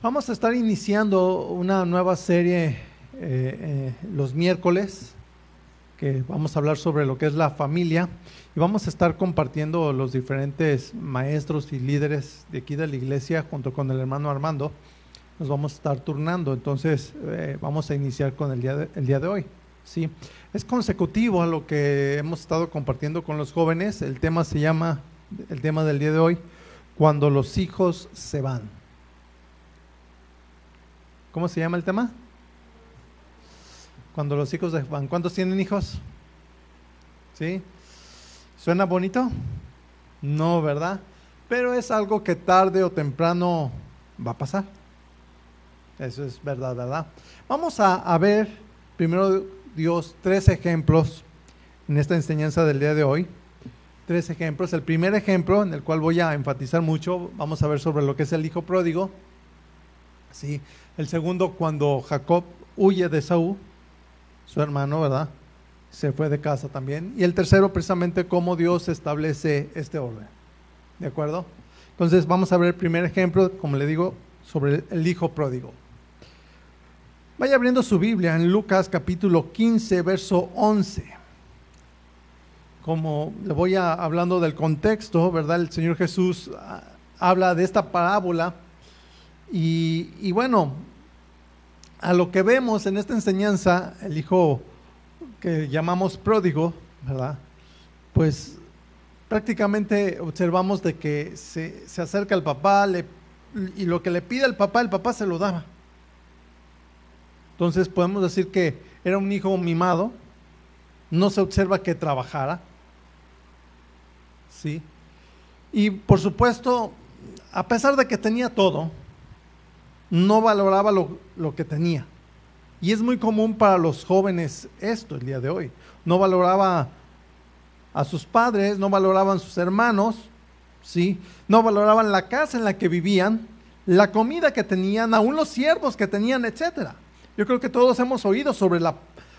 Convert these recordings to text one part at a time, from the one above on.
Vamos a estar iniciando una nueva serie eh, eh, los miércoles, que vamos a hablar sobre lo que es la familia, y vamos a estar compartiendo los diferentes maestros y líderes de aquí de la iglesia junto con el hermano Armando. Nos vamos a estar turnando, entonces eh, vamos a iniciar con el día de, el día de hoy. ¿sí? Es consecutivo a lo que hemos estado compartiendo con los jóvenes. El tema se llama, el tema del día de hoy, cuando los hijos se van. ¿Cómo se llama el tema? Cuando los hijos se van. ¿Cuántos tienen hijos? ¿Sí? ¿Suena bonito? No, ¿verdad? Pero es algo que tarde o temprano va a pasar. Eso es verdad, ¿verdad? Vamos a ver, primero Dios, tres ejemplos en esta enseñanza del día de hoy. Tres ejemplos. El primer ejemplo, en el cual voy a enfatizar mucho, vamos a ver sobre lo que es el hijo pródigo. ¿Sí? El segundo, cuando Jacob huye de Saúl, su hermano, ¿verdad? Se fue de casa también. Y el tercero, precisamente, cómo Dios establece este orden. ¿De acuerdo? Entonces, vamos a ver el primer ejemplo, como le digo, sobre el hijo pródigo. Vaya abriendo su Biblia en Lucas capítulo 15, verso 11. Como le voy a, hablando del contexto, ¿verdad? El Señor Jesús ah, habla de esta parábola y, bueno, a lo que vemos en esta enseñanza, el hijo que llamamos pródigo, ¿verdad? Pues prácticamente observamos de que se, se acerca al papá le, y lo que le pide al papá, el papá se lo daba. Entonces podemos decir que era un hijo mimado, no se observa que trabajara, ¿sí? Y por supuesto, a pesar de que tenía todo, no valoraba lo, lo, que tenía. Y es muy común para los jóvenes esto el día de hoy. No valoraba a sus padres, no valoraban sus hermanos, ¿sí? no valoraban la casa en la que vivían, la comida que tenían, aún los siervos que tenían, etc. Yo creo que todos hemos oído sobre la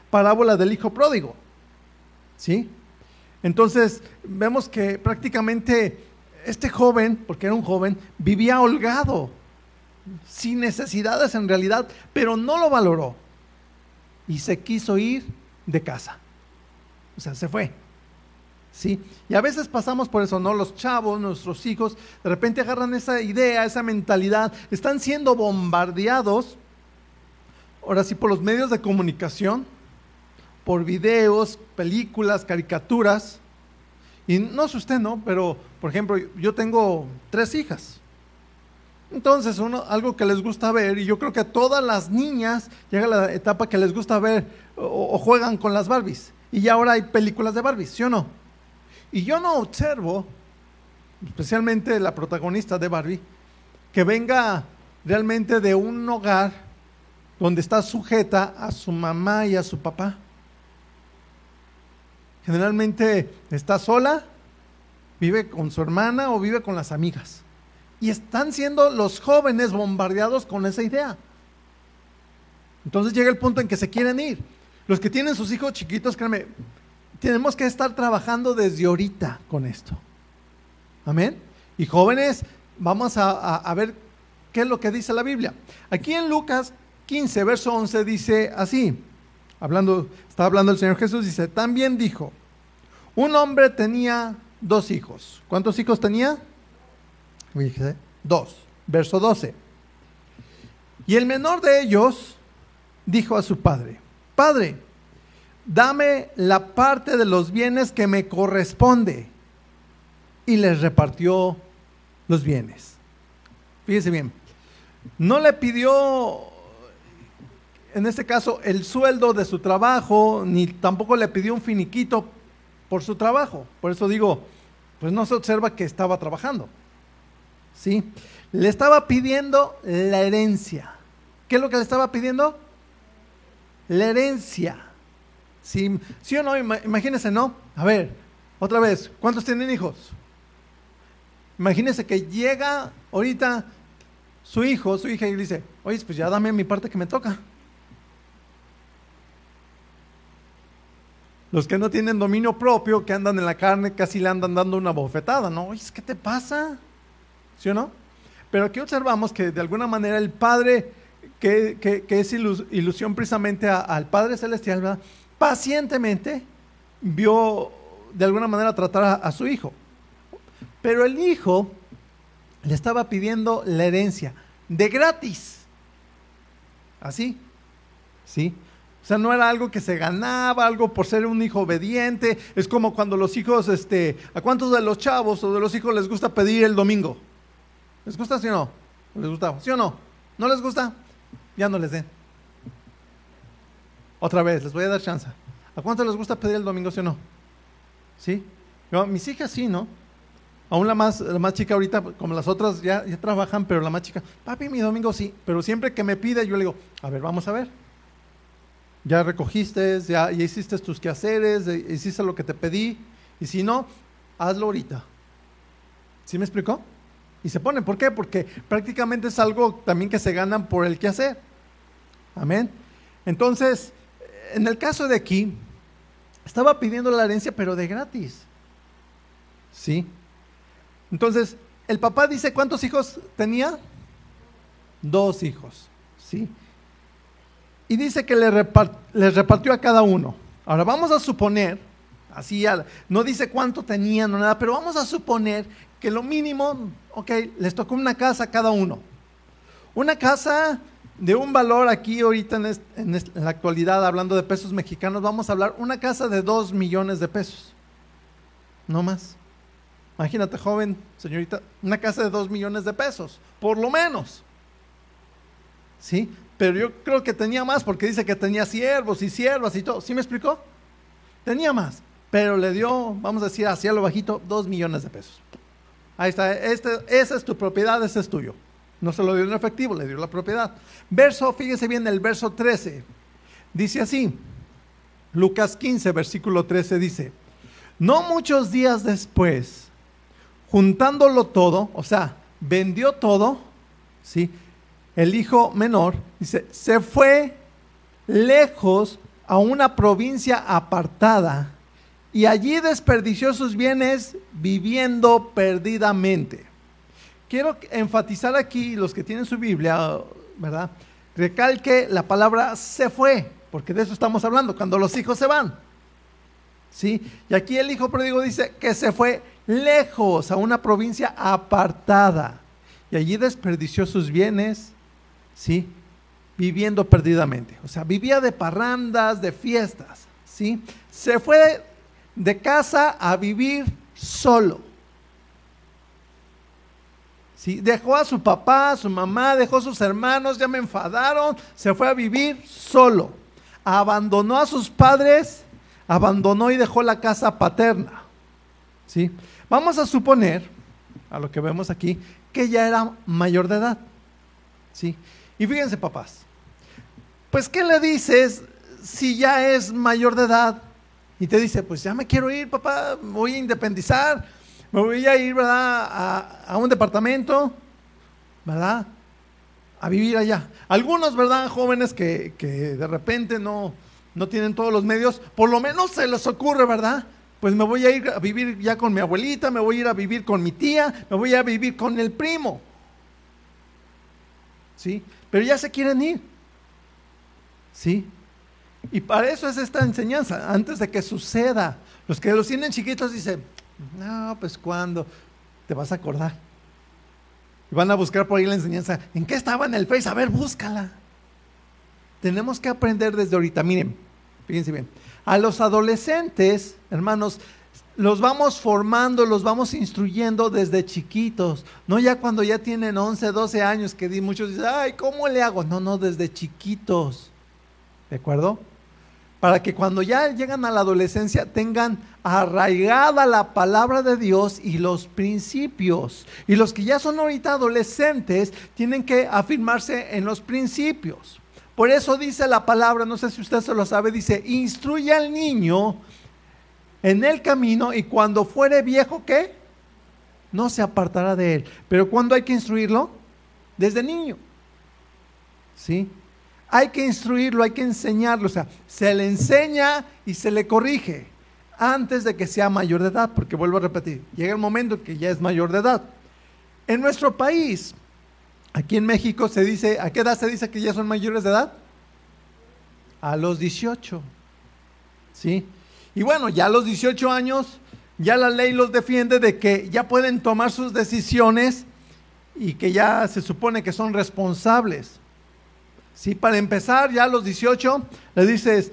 parábola del hijo pródigo. ¿Sí? Entonces, vemos que prácticamente este joven, porque era un joven, vivía holgado, sin necesidades en realidad, pero no lo valoró. Y se quiso ir de casa. O sea, se fue. ¿Sí? Y a veces pasamos por eso, ¿no? Los chavos, nuestros hijos, de repente agarran esa idea, esa mentalidad, están siendo bombardeados, ahora sí, por los medios de comunicación, por videos, películas, caricaturas. Y no sé usted, ¿no? Pero, por ejemplo, yo tengo tres hijas. Entonces, uno, algo que les gusta ver, y yo creo que a todas las niñas llega la etapa que les gusta ver o, o, juegan con las Barbies. Y ya ahora hay películas de Barbies, ¿sí o no? Y yo no observo, especialmente la protagonista de Barbie, que venga realmente de un hogar donde está sujeta a su mamá y a su papá. Generalmente está sola, vive con su hermana o vive con las amigas. Y están siendo los jóvenes bombardeados con esa idea. Entonces llega el punto en que se quieren ir. Los que tienen sus hijos chiquitos, créanme, tenemos que estar trabajando desde ahorita con esto. Amén. Y jóvenes, vamos a, ver qué es lo que dice la Biblia. Aquí en Lucas 15, verso 11 dice así, hablando, está hablando el Señor Jesús, dice, también dijo, un hombre tenía dos hijos. ¿Cuántos hijos tenía? Dos. Verso 12. Y el menor de ellos dijo a su padre, Padre, dame la parte de los bienes que me corresponde. Y les repartió los bienes. Fíjese bien, no le pidió, en este caso, el sueldo de su trabajo, ni tampoco le pidió un finiquito por su trabajo. Por eso digo, pues no se observa que estaba trabajando. ¿Sí? Le estaba pidiendo la herencia. ¿Qué es lo que le estaba pidiendo? La herencia. ¿Sí, ¿Sí o no? Imagínense, ¿no? A ver, otra vez, ¿cuántos tienen hijos? Imagínense que llega ahorita su hijo, su hija y dice, oye, pues ya dame mi parte que me toca. Los que no tienen dominio propio, que andan en la carne, casi le andan dando una bofetada, ¿no? Oye, ¿qué te pasa? ¿Sí o no? Pero aquí observamos que de alguna manera el Padre, que, es ilusión precisamente al Padre Celestial, pacientemente vio de alguna manera tratar a, su hijo. Pero el hijo le estaba pidiendo la herencia de gratis. Así, ¿sí? O sea, no era algo que se ganaba, algo por ser un hijo obediente. Es como cuando los hijos, este, ¿a cuántos de los chavos o de los hijos les gusta pedir el domingo? ¿Les gusta, sí o no? ¿Les gusta? ¿Sí o no? ¿No les gusta? Ya no les den. Otra vez, les voy a dar chance. ¿A cuántos les gusta pedir el domingo, sí o no? ¿Sí? mis hijas sí, ¿no? Aún la más, la más chica ahorita, como las otras ya, ya trabajan, pero la más chica, papi, mi domingo sí. Pero siempre que me pide, yo le digo, a ver, vamos a ver ya recogiste, ya, hiciste tus quehaceres, hiciste lo que te pedí, y si no, hazlo ahorita. ¿Sí me explicó? Y se pone, ¿por qué? Porque prácticamente es algo también que se ganan por el quehacer. Amén. Entonces, en el caso de aquí, estaba pidiendo la herencia, pero de gratis. ¿Sí? Entonces, el papá dice, ¿cuántos hijos tenía? Dos hijos. ¿Sí? y dice que les, repartió a cada uno. Ahora vamos a suponer, así no dice cuánto tenían o nada, pero vamos a suponer que lo mínimo, ok, les tocó una casa a cada uno. Una casa de un valor aquí ahorita en, la actualidad, hablando de pesos mexicanos, vamos a hablar una casa de dos millones de pesos. No más. Imagínate, joven, señorita, una casa de dos millones de pesos, por lo menos. ¿Sí? pero yo creo que tenía más porque dice que tenía siervos y siervas y todo. ¿Sí me explicó? Tenía más, pero le dio, vamos a decir, hacia lo bajito, dos millones de pesos. Ahí está, este, esa es tu propiedad, ese es tuyo. No se lo dio en efectivo, le dio la propiedad. Verso, fíjese bien, el verso 13. Dice así, Lucas 15, versículo 13 dice, no muchos días después, juntándolo todo, o sea, vendió todo, ¿sí? el hijo menor, dice, se fue lejos a una provincia apartada y allí desperdició sus bienes viviendo perdidamente. Quiero enfatizar aquí, los que tienen su Biblia, ¿verdad? Recalque la palabra se fue, porque de eso estamos hablando, cuando los hijos se van. ¿Sí? Y aquí el hijo pródigo dice que se fue lejos a una provincia apartada y allí desperdició sus bienes ¿sí? Viviendo perdidamente. O sea, vivía de parrandas, de fiestas, ¿sí? Se fue de casa a vivir solo. ¿Sí? Dejó a su papá, a su mamá, dejó a sus hermanos, ya me enfadaron, se fue a vivir solo. Abandonó a sus padres, abandonó y dejó la casa paterna. ¿Sí? Vamos a suponer, a lo que vemos aquí, que ya era mayor de edad. ¿Sí? Y fíjense, papás, pues ¿qué le dices si ya es mayor de edad? Y te dice, pues ya me quiero ir, papá, voy a independizar, me voy a ir, ¿verdad? A, un departamento, ¿verdad? A vivir allá. Algunos, ¿verdad? Jóvenes que, que de repente no, no tienen todos los medios, por lo menos se les ocurre, ¿verdad? Pues me voy a ir a vivir ya con mi abuelita, me voy a ir a vivir con mi tía, me voy a vivir con el primo. ¿Sí? pero ya se quieren ir. ¿Sí? Y para eso es esta enseñanza, antes de que suceda. Los que los tienen chiquitos dicen, no, pues cuando te vas a acordar. Y van a buscar por ahí la enseñanza. ¿En qué estaba en el Face? A ver, búscala. Tenemos que aprender desde ahorita. Miren, fíjense bien. A los adolescentes, hermanos, los vamos formando, los vamos instruyendo desde chiquitos, no ya cuando ya tienen 11, 12 años, que muchos dicen, ay, ¿cómo le hago? No, no, desde chiquitos, ¿de acuerdo? Para que cuando ya llegan a la adolescencia tengan arraigada la palabra de Dios y los principios. Y los que ya son ahorita adolescentes tienen que afirmarse en los principios. Por eso dice la palabra, no sé si usted se lo sabe, dice, instruye al niño en el camino y cuando fuere viejo, ¿qué? No se apartará de él. Pero cuando hay que instruirlo? Desde niño. ¿Sí? Hay que instruirlo, hay que enseñarlo. O sea, se le enseña y se le corrige antes de que sea mayor de edad, porque vuelvo a repetir, llega el momento que ya es mayor de edad. En nuestro país, Aquí en México se dice, ¿a qué edad se dice que ya son mayores de edad? A los 18. ¿Sí? Y bueno, ya a los 18 años, ya la ley los defiende de que ya pueden tomar sus decisiones y que ya se supone que son responsables. Sí, para empezar, ya a los 18 le dices,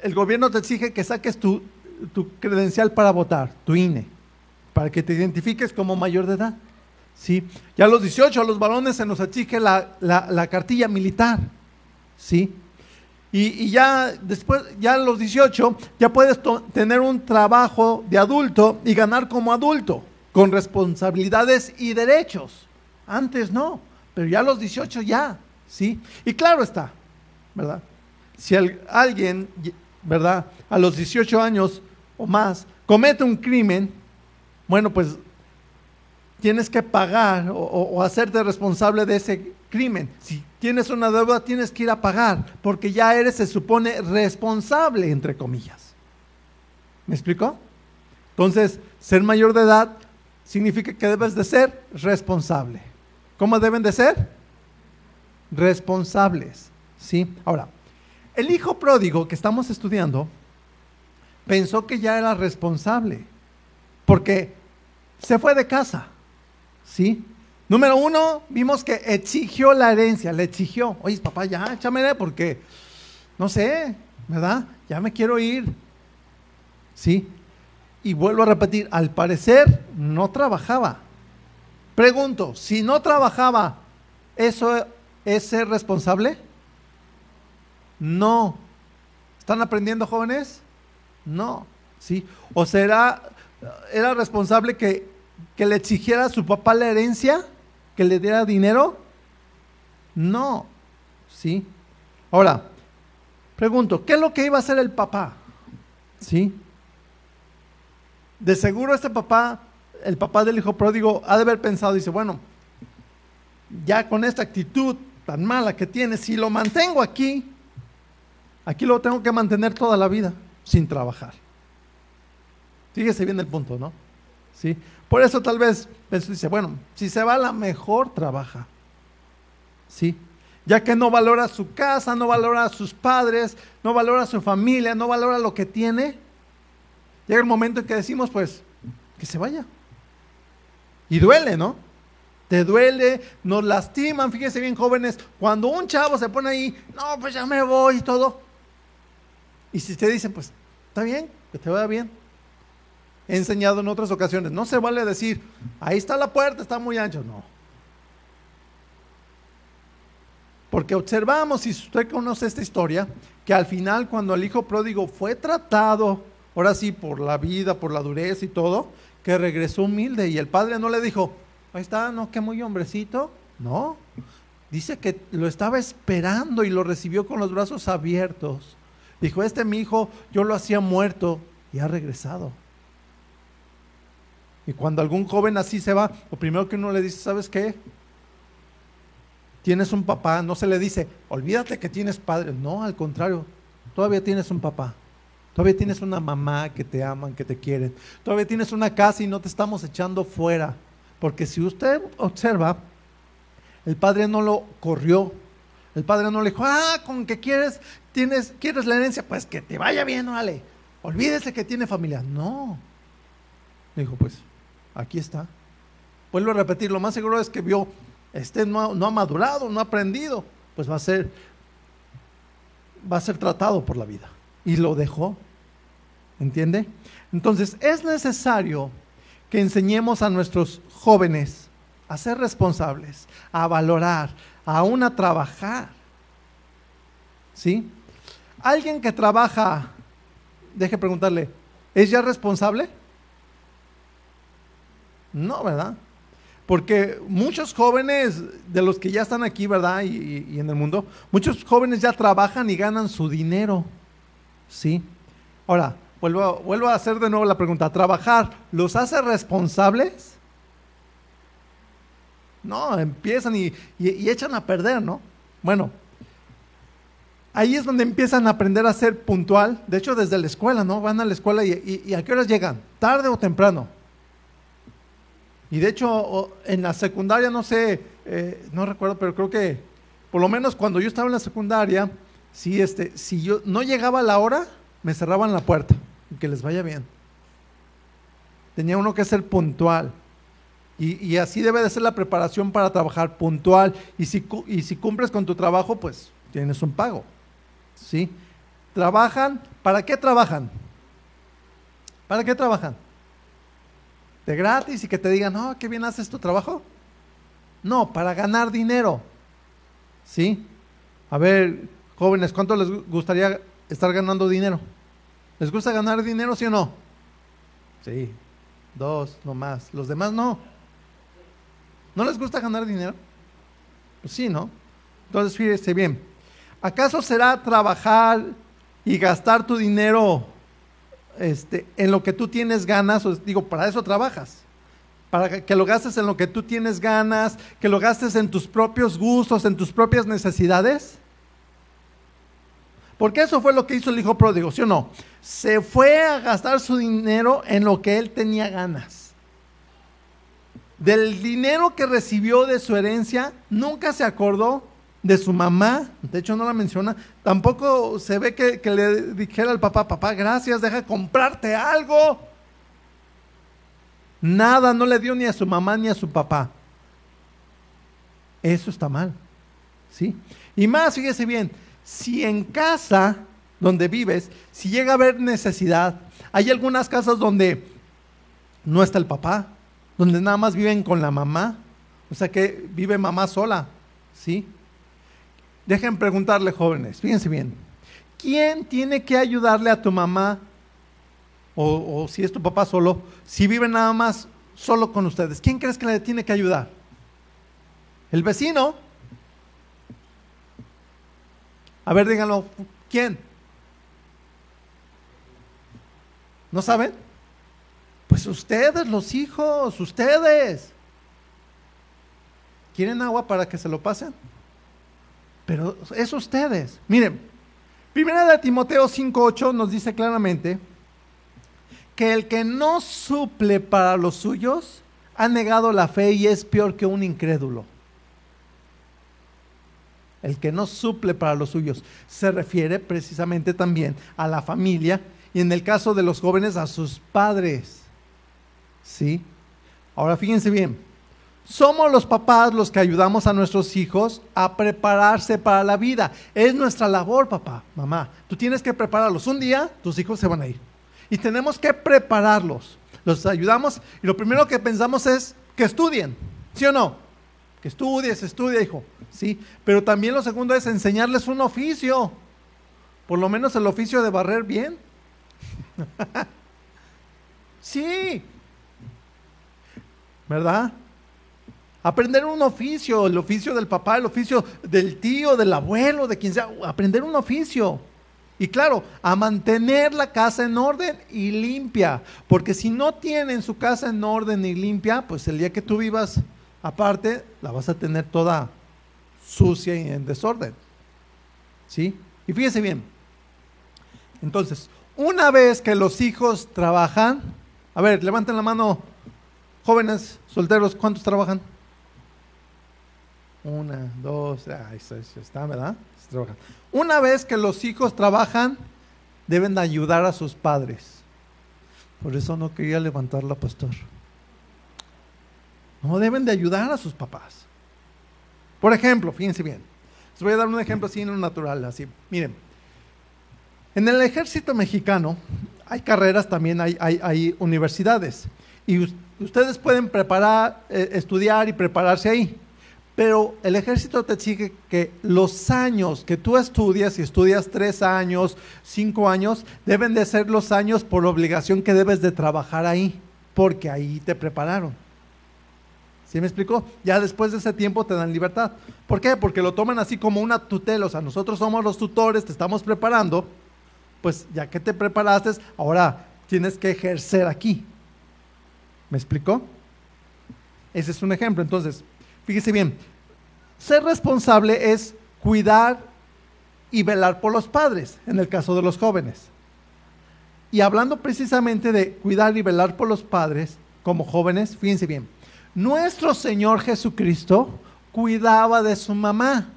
el gobierno te exige que saques tu, credencial para votar, tu INE, para que te identifiques como mayor de edad. ¿sí? Ya a los 18 a los varones se nos exige la, cartilla militar, ¿sí? Y, ya después, ya a los 18, ya puedes tener un trabajo de adulto y ganar como adulto, con responsabilidades y derechos. Antes no, pero ya a los 18 ya, ¿sí? Y claro está, ¿verdad? Si alguien, ¿verdad? A los 18 años o más comete un crimen, bueno, pues tienes que pagar o, hacerte responsable de ese crimen. Si tienes una deuda, tienes que ir a pagar, porque ya eres, se supone, responsable, entre comillas. ¿Me explicó? Entonces, ser mayor de edad significa que debes de ser responsable. ¿Cómo deben de ser? Responsables. ¿Sí? Ahora, el hijo pródigo que estamos estudiando pensó que ya era responsable, porque se fue de casa. ¿Sí? Número uno, vimos que exigió la herencia, le exigió. Oye, papá, ya, échame porque, no sé, ¿verdad? Ya me quiero ir. ¿Sí? Y vuelvo a repetir, al parecer no trabajaba. Pregunto, si no trabajaba, ¿eso es ser responsable? No. ¿Están aprendiendo jóvenes? No. ¿Sí? ¿O será, era responsable que que le exigiera a su papá la herencia, que le diera dinero? No, ¿sí? Ahora, pregunto, ¿qué es lo que iba a hacer el papá? ¿Sí? De seguro este papá, el papá del hijo pródigo, ha de haber pensado, dice, bueno, ya con esta actitud tan mala que tiene, si lo mantengo aquí, aquí lo tengo que mantener toda la vida sin trabajar. Fíjese bien el punto, ¿no? ¿Sí? Por eso tal vez dice, bueno, si se va la mejor, trabaja. ¿Sí? Ya que no valora su casa, no valora a sus padres, no valora a su familia, no valora lo que tiene, llega el momento en que decimos, pues, que se vaya. Y duele, ¿no? Te duele, nos lastiman, fíjense bien jóvenes, cuando un chavo se pone ahí, no, pues ya me voy y todo. Y si te dicen, pues, está bien, que te vaya bien, he enseñado en otras ocasiones. No se vale decir, ahí está la puerta, está muy ancho. No. Porque observamos, si usted conoce esta historia, que al final cuando el hijo pródigo fue tratado, ahora sí, por la vida, por la dureza y todo, que regresó humilde y el padre no le dijo, ahí está, no, que muy hombrecito. No, dice que lo estaba esperando y lo recibió con los brazos abiertos. Dijo, este mi hijo, yo lo hacía muerto y ha regresado. Y cuando algún joven así se va, lo primero que uno le dice, ¿sabes qué? Tienes un papá, no se le dice, olvídate que tienes padre. No, al contrario, todavía tienes un papá. Todavía tienes una mamá que te aman, que te quieren. Todavía tienes una casa y no te estamos echando fuera. Porque si usted observa, el padre no lo corrió. El padre no le dijo, ah, con que quieres, tienes, quieres la herencia, pues que te vaya bien, vale. Olvídese que tiene familia. No. Le dijo, pues, aquí está. Vuelvo a repetir, lo más seguro es que vio, este no, ha madurado, no ha aprendido, pues va a ser, va a ser tratado por la vida. Y lo dejó. ¿Entiende? Entonces es necesario que enseñemos a nuestros jóvenes a ser responsables, a valorar, aún a trabajar. ¿Sí? Alguien que trabaja, deje preguntarle, ¿es ya responsable? No, ¿verdad? Porque muchos jóvenes de los que ya están aquí, ¿verdad? Y, en el mundo, muchos jóvenes ya trabajan y ganan su dinero. ¿Sí? Ahora, vuelvo, vuelvo a hacer de nuevo la pregunta. ¿Trabajar los hace responsables? No, empiezan y, echan a perder, ¿no? Bueno, ahí es donde empiezan a aprender a ser puntual. De hecho, desde la escuela, ¿no? Van a la escuela y, y, ¿a qué horas llegan? ¿Tarde o temprano? Y de hecho, en la secundaria, no sé, eh, no recuerdo, pero creo que por lo menos cuando yo estaba en la secundaria, si, este, si yo no llegaba a la hora, me cerraban la puerta. Que les vaya bien. Tenía uno que ser puntual. Y, así debe de ser la preparación para trabajar puntual. Y si, y si cumples con tu trabajo, pues tienes un pago. ¿Sí? Trabajan. ¿Para qué trabajan? ¿Para qué trabajan? ¿De gratis y que te digan, no, qué bien haces tu trabajo? No, para ganar dinero. ¿Sí? A ver, jóvenes, ¿cuánto les gustaría estar ganando dinero? ¿Les gusta ganar dinero, sí o no? Sí, dos, no más. Los demás no. ¿No les gusta ganar dinero? Pues sí, ¿no? Entonces, fíjese bien. ¿Acaso será trabajar y gastar tu dinero este, en lo que tú tienes ganas? Digo, para eso trabajas. Para que lo gastes en lo que tú tienes ganas, que lo gastes en tus propios gustos, en tus propias necesidades. Porque eso fue lo que hizo el hijo pródigo, ¿sí o no? Se fue a gastar su dinero en lo que él tenía ganas del dinero que recibió de su herencia, nunca se acordó de su mamá, de hecho no la menciona, tampoco se ve que, le dijera al papá, papá, gracias, deja comprarte algo. Nada, no le dio ni a su mamá ni a su papá. Eso está mal, ¿sí? Y más, fíjese bien, si en casa donde vives, si llega a haber necesidad, hay algunas casas donde no está el papá, donde nada más viven con la mamá, o sea que vive mamá sola, ¿sí? Dejen preguntarle, jóvenes, fíjense bien, ¿quién tiene que ayudarle a tu mamá, o, si es tu papá solo, si vive nada más solo con ustedes? ¿Quién crees que le tiene que ayudar? ¿El vecino? A ver, díganlo, ¿quién? ¿No saben? Pues ustedes, los hijos, ustedes. ¿Quieren agua para que se lo pasen? Pero es ustedes. Miren, Primera de Timoteo 5.8 nos dice claramente que el que no suple para los suyos ha negado la fe y es peor que un incrédulo. El que no suple para los suyos se refiere precisamente también a la familia y en el caso de los jóvenes a sus padres. ¿Sí? Ahora fíjense bien, somos los papás los que ayudamos a nuestros hijos a prepararse para la vida. Es nuestra labor, papá, mamá. Tú tienes que prepararlos. Un día tus hijos se van a ir. Y tenemos que prepararlos. Los ayudamos y lo primero que pensamos es que estudien. ¿Sí o no? Que estudies, estudia, hijo. Sí. Pero también lo segundo es enseñarles un oficio. Por lo menos el oficio de barrer bien. sí. ¿Verdad? Aprender un oficio, el oficio del papá, el oficio del tío, del abuelo, de quien sea, aprender un oficio. Y claro, a mantener la casa en orden y limpia, porque si no tienen su casa en orden y limpia, pues el día que tú vivas aparte, la vas a tener toda sucia y en desorden. ¿Sí? Y fíjese bien. Entonces, una vez que los hijos trabajan, a ver, levanten la mano Jóvenes, solteros, ¿cuántos trabajan? Una, dos, ahí está, ¿verdad? Una vez que los hijos trabajan, deben de ayudar a sus padres. Por eso no quería levantarla, pastor. No deben de ayudar a sus papás. Por ejemplo, fíjense bien. Les voy a dar un ejemplo así en lo natural, así. Miren, en el ejército mexicano hay carreras, también hay, hay, hay universidades. Y ustedes pueden preparar, eh, estudiar y prepararse ahí. Pero el ejército te exige que los años que tú estudias, si estudias tres años, cinco años, deben de ser los años por obligación que debes de trabajar ahí, porque ahí te prepararon. ¿Sí me explicó? Ya después de ese tiempo te dan libertad. ¿Por qué? Porque lo toman así como una tutela. O sea, nosotros somos los tutores, te estamos preparando. Pues ya que te preparaste, ahora tienes que ejercer aquí. ¿Me explicó? Ese es un ejemplo. Entonces, fíjese bien, ser responsable es cuidar y velar por los padres, en el caso de los jóvenes. Y hablando precisamente de cuidar y velar por los padres como jóvenes, fíjense bien, nuestro Señor Jesucristo cuidaba de su mamá.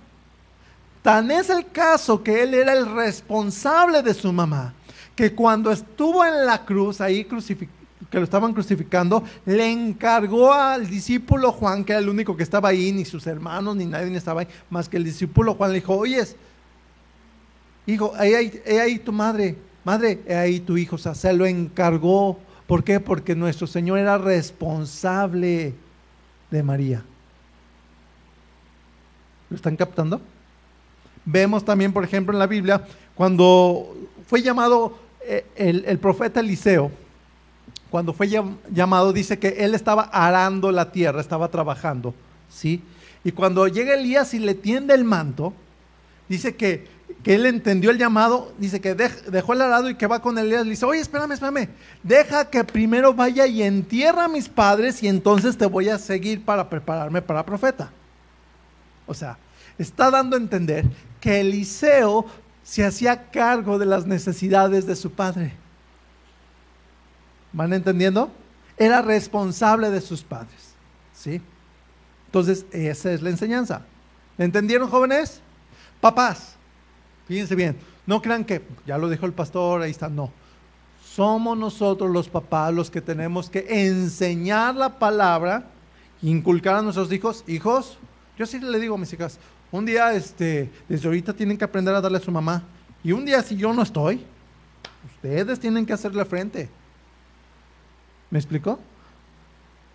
Tan es el caso que él era el responsable de su mamá, que cuando estuvo en la cruz, ahí que lo estaban crucificando, le encargó al discípulo Juan, que era el único que estaba ahí, ni sus hermanos, ni nadie estaba ahí, más que el discípulo Juan le dijo, oyes, hijo, ahí, ahí, tu madre, madre, ahí tu hijo, o sea, se lo encargó. ¿Por qué? Porque nuestro Señor era responsable de María. ¿Lo están captando? Vemos también, por ejemplo, en la Biblia, cuando fue llamado eh, el, profeta Eliseo, cuando fue llamado, dice que él estaba arando la tierra, estaba trabajando, ¿sí? Y cuando llega Elías y le tiende el manto, dice que, que él entendió el llamado, dice que dejó el arado y que va con Elías, le dice, oye, espérame, espérame, deja que primero vaya y entierra a mis padres y entonces te voy a seguir para prepararme para profeta. O sea, está dando a entender que Eliseo se hacía cargo de las necesidades de su padre. ¿Van entendiendo? Era responsable de sus padres. ¿Sí? Entonces, esa es la enseñanza. ¿Le entendieron, jóvenes? Papás, fíjense bien, no crean que, ya lo dijo el pastor, ahí está, no. Somos nosotros los papás los que tenemos que enseñar la palabra, inculcar a nuestros hijos, hijos, yo sí le digo a mis hijas, un día, este, desde ahorita tienen que aprender a darle a su mamá. Y un día si yo no estoy, ustedes tienen que hacerle frente. ¿Me explicó?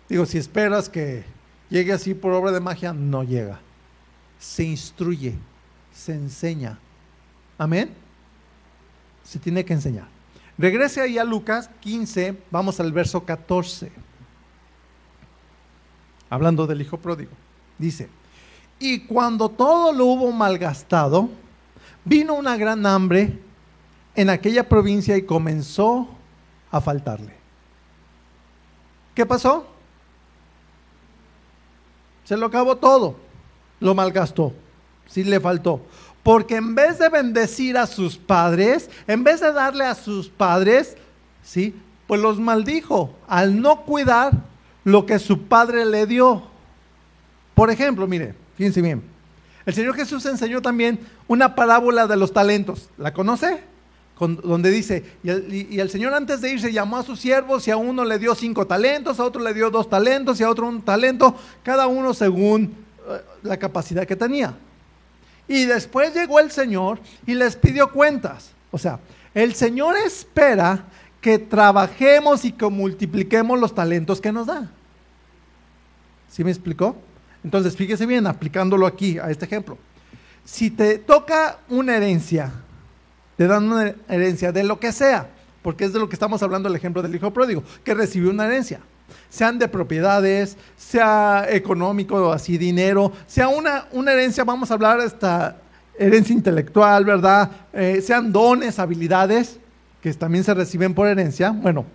Digo, si esperas que llegue así por obra de magia, no llega. Se instruye, se enseña. Amén. Se tiene que enseñar. Regrese ahí a Lucas 15, vamos al verso 14. Hablando del hijo pródigo. Dice, y cuando todo lo hubo malgastado, vino una gran hambre en aquella provincia y comenzó a faltarle. ¿Qué pasó? Se lo acabó todo, lo malgastó, sí le faltó. Porque en vez de bendecir a sus padres, en vez de darle a sus padres, ¿sí? Pues los maldijo al no cuidar lo que su padre le dio. Por ejemplo, mire, Fíjense bien. El Señor Jesús enseñó también una parábola de los talentos. ¿La conoce? Donde dice, y el, Señor antes de irse llamó a sus siervos y a uno le dio cinco talentos, a otro le dio dos talentos y a otro un talento, cada uno según eh, la capacidad que tenía. Y después llegó el Señor y les pidió cuentas. O sea, el Señor espera que trabajemos y que multipliquemos los talentos que nos da. ¿Sí me explicó? Entonces, fíjese bien, aplicándolo aquí a este ejemplo. Si te toca una herencia, te dan una herencia de lo que sea, porque es de lo que estamos hablando el ejemplo del hijo pródigo, que recibió una herencia. Sean de propiedades, sea económico, así dinero, sea una, una herencia, vamos a hablar de esta herencia intelectual, ¿verdad? Eh, sean dones, habilidades, que también se reciben por herencia. Bueno,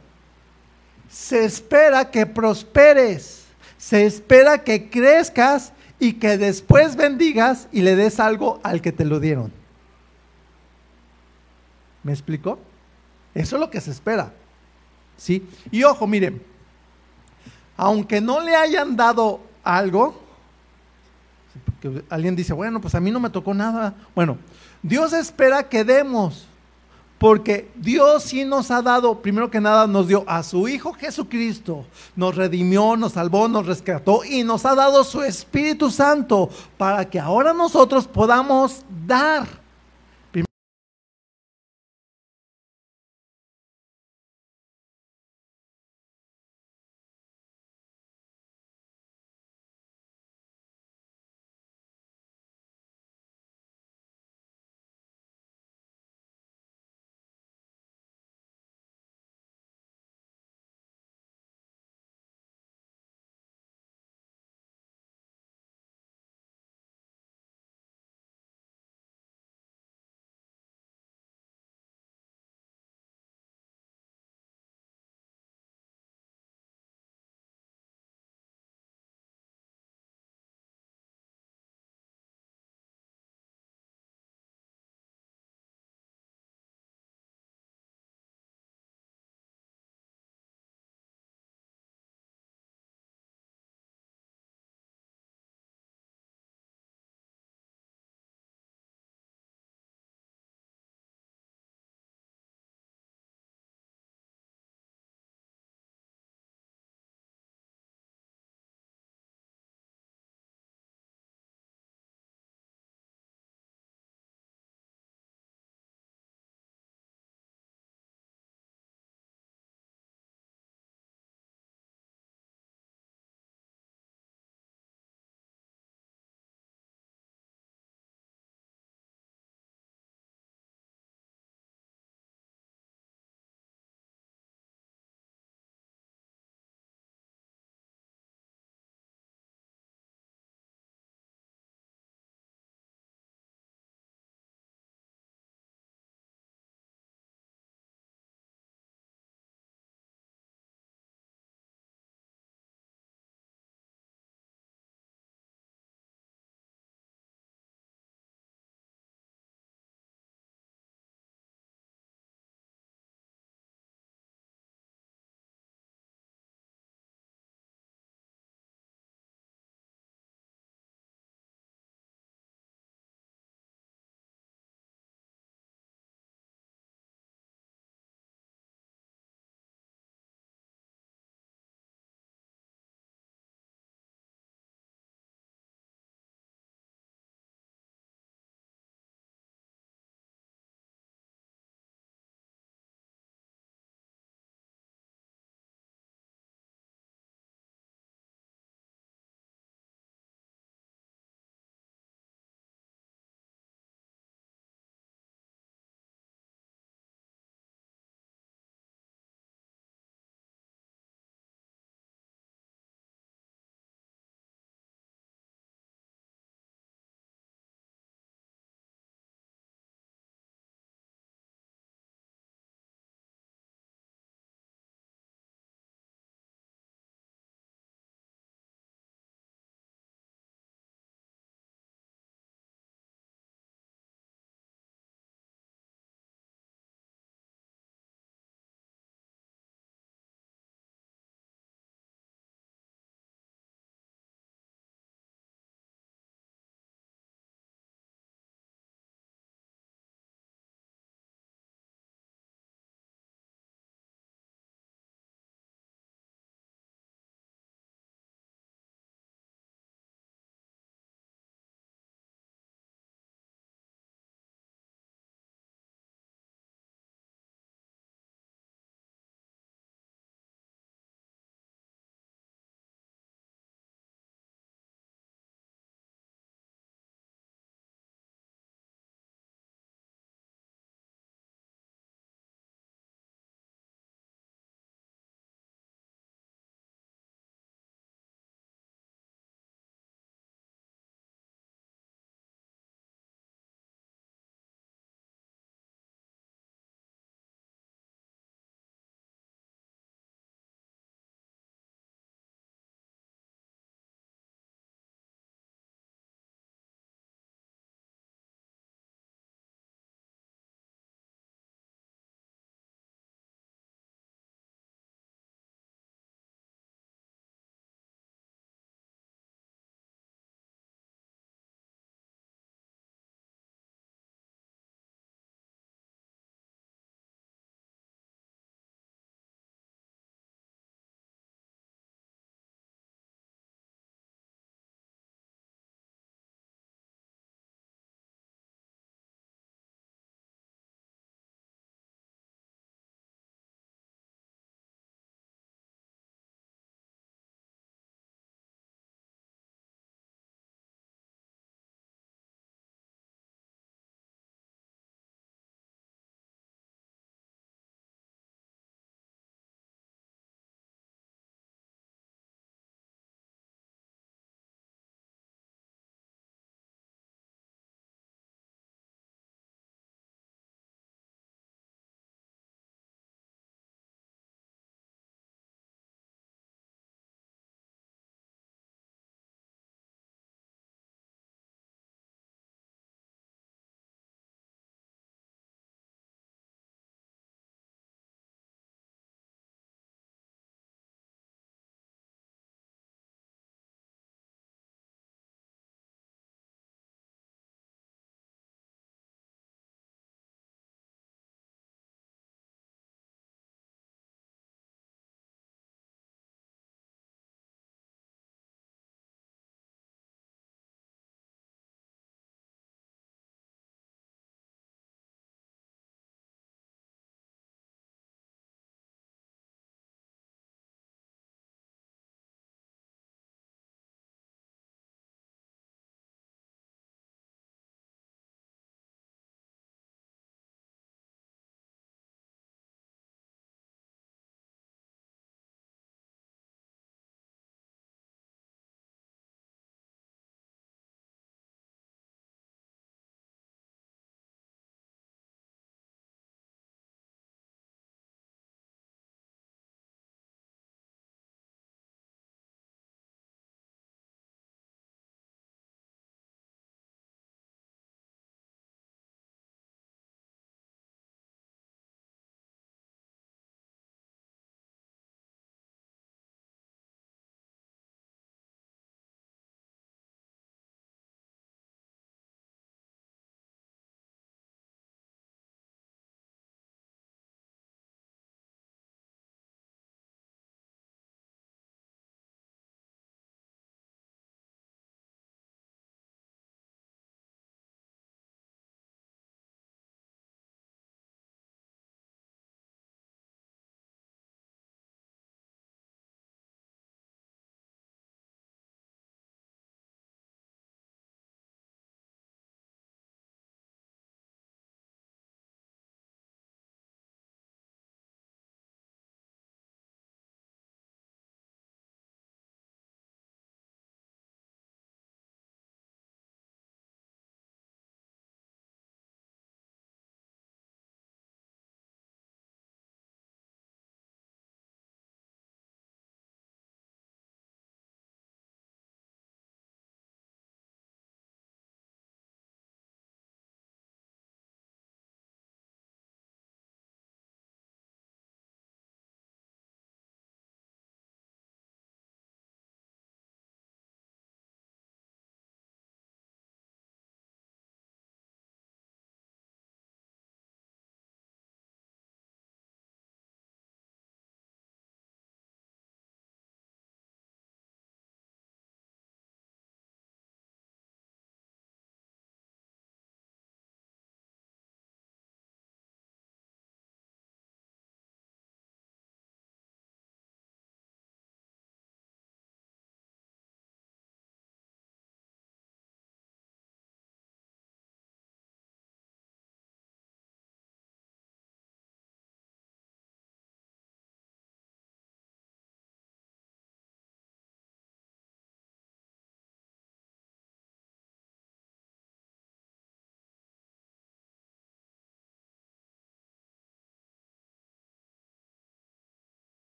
se espera que prosperes se espera que crezcas y que después bendigas y le des algo al que te lo dieron. ¿Me explicó? Eso es lo que se espera. ¿Sí? Y ojo, miren, aunque no le hayan dado algo, porque alguien dice, bueno, pues a mí no me tocó nada. Bueno, Dios espera que demos. Porque Dios sí nos ha dado, primero que nada, nos dio a su Hijo Jesucristo, nos redimió, nos salvó, nos rescató y nos ha dado su Espíritu Santo para que ahora nosotros podamos dar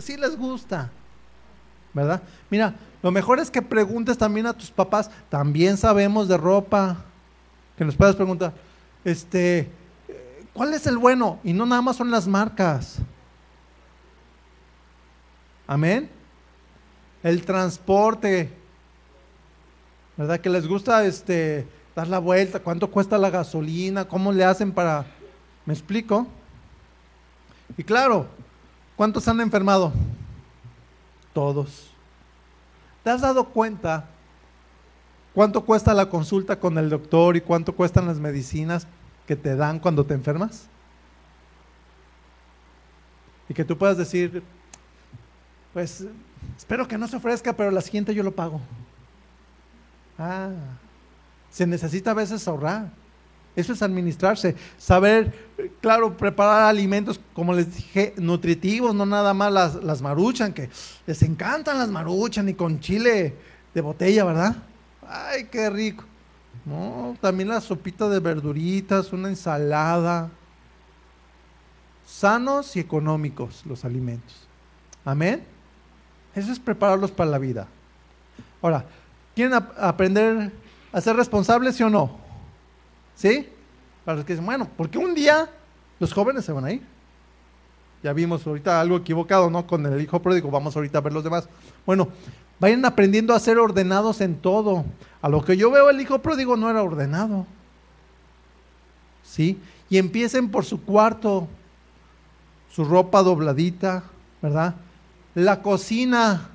Sí les gusta. ¿Verdad? Mira, lo mejor es que preguntes también a tus papás. También sabemos de ropa. Que nos puedas preguntar, este, ¿cuál es el bueno? Y no nada más son las marcas. Amén. El transporte. ¿Verdad? Que les gusta este dar la vuelta, cuánto cuesta la gasolina, cómo le hacen para ¿Me explico? Y claro, ¿cuántos han enfermado? Todos. ¿Te has dado cuenta cuánto cuesta la consulta con el doctor y cuánto cuestan las medicinas que te dan cuando te enfermas? Y que tú puedas decir, pues espero que no se ofrezca, pero la siguiente yo lo pago. Ah, se necesita a veces ahorrar. Eso es administrarse, saber, claro, preparar alimentos, como les dije, nutritivos, no nada más las, las maruchan, que les encantan las maruchan y con chile de botella, ¿verdad? Ay, qué rico. No, también la sopita de verduritas, una ensalada. Sanos y económicos los alimentos. Amén. Eso es prepararlos para la vida. Ahora, ¿quieren aprender a ser responsables, sí o no? ¿Sí? Para los que dicen, bueno, porque un día los jóvenes se van a ir. Ya vimos ahorita algo equivocado, ¿no? Con el hijo pródigo, vamos ahorita a ver los demás. Bueno, vayan aprendiendo a ser ordenados en todo. A lo que yo veo, el hijo pródigo no era ordenado. ¿Sí? Y empiecen por su cuarto, su ropa dobladita, ¿verdad? La cocina.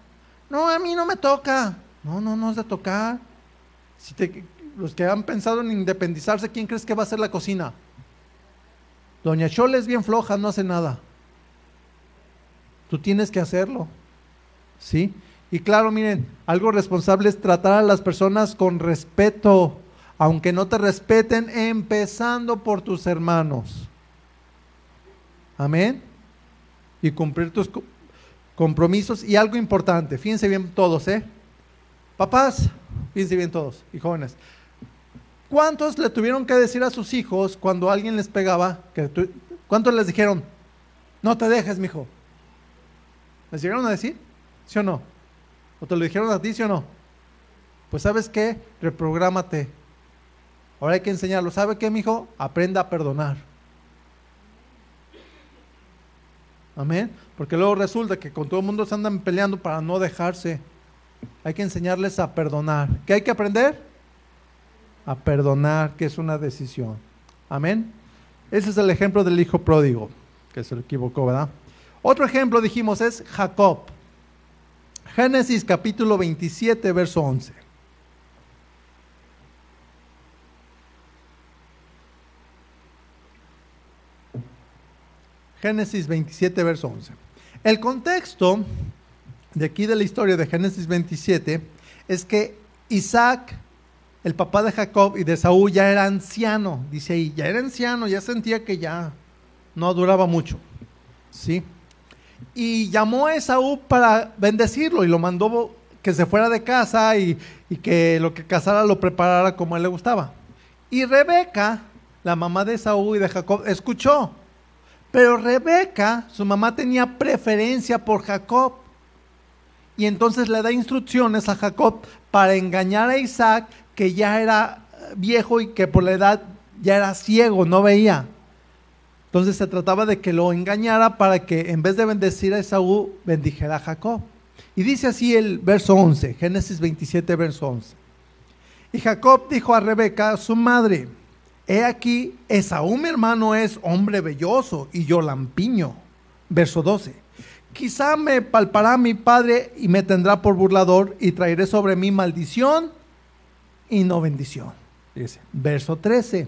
No, a mí no me toca. No, no, no es de tocar. Si te, los que han pensado en independizarse, ¿quién crees que va a ser la cocina? Doña Chole es bien floja, no hace nada. Tú tienes que hacerlo. ¿Sí? Y claro, miren, algo responsable es tratar a las personas con respeto, aunque no te respeten, empezando por tus hermanos. Amén. Y cumplir tus compromisos. Y algo importante, fíjense bien todos, ¿eh? Papás, fíjense bien todos, y jóvenes. ¿Cuántos le tuvieron que decir a sus hijos cuando alguien les pegaba? ¿Cuántos les dijeron? No te dejes, mijo. ¿Les llegaron a decir? ¿Sí o no? ¿O te lo dijeron a ti, sí o no? Pues sabes qué, reprográmate. Ahora hay que enseñarlo. ¿Sabe qué, mijo? Aprenda a perdonar. Amén. Porque luego resulta que con todo el mundo se andan peleando para no dejarse. Hay que enseñarles a perdonar. ¿Qué hay que aprender? A perdonar, que es una decisión. Amén. Ese es el ejemplo del hijo pródigo, que se lo equivocó, ¿verdad? Otro ejemplo, dijimos, es Jacob. Génesis capítulo 27, verso 11. Génesis 27, verso 11. El contexto de aquí de la historia de Génesis 27 es que Isaac el papá de Jacob y de Saúl ya era anciano, dice ahí, ya era anciano, ya sentía que ya no duraba mucho. ¿Sí? Y llamó a Esaú para bendecirlo y lo mandó que se fuera de casa y, que lo que casara lo preparara como a él le gustaba. Y Rebeca, la mamá de Esaú y de Jacob, escuchó. Pero Rebeca, su mamá tenía preferencia por Jacob. Y entonces le da instrucciones a Jacob para engañar a Isaac que ya era viejo y que por la edad ya era ciego, no veía. Entonces se trataba de que lo engañara para que en vez de bendecir a Esaú, bendijera a Jacob. Y dice así el verso 11, Génesis 27, verso 11. Y Jacob dijo a Rebeca, su madre, he aquí, Esaú mi hermano es hombre belloso y yo lampiño. Verso 12. Quizá me palpará mi padre y me tendrá por burlador y traeré sobre mí maldición y no bendición. Dice, verso 13.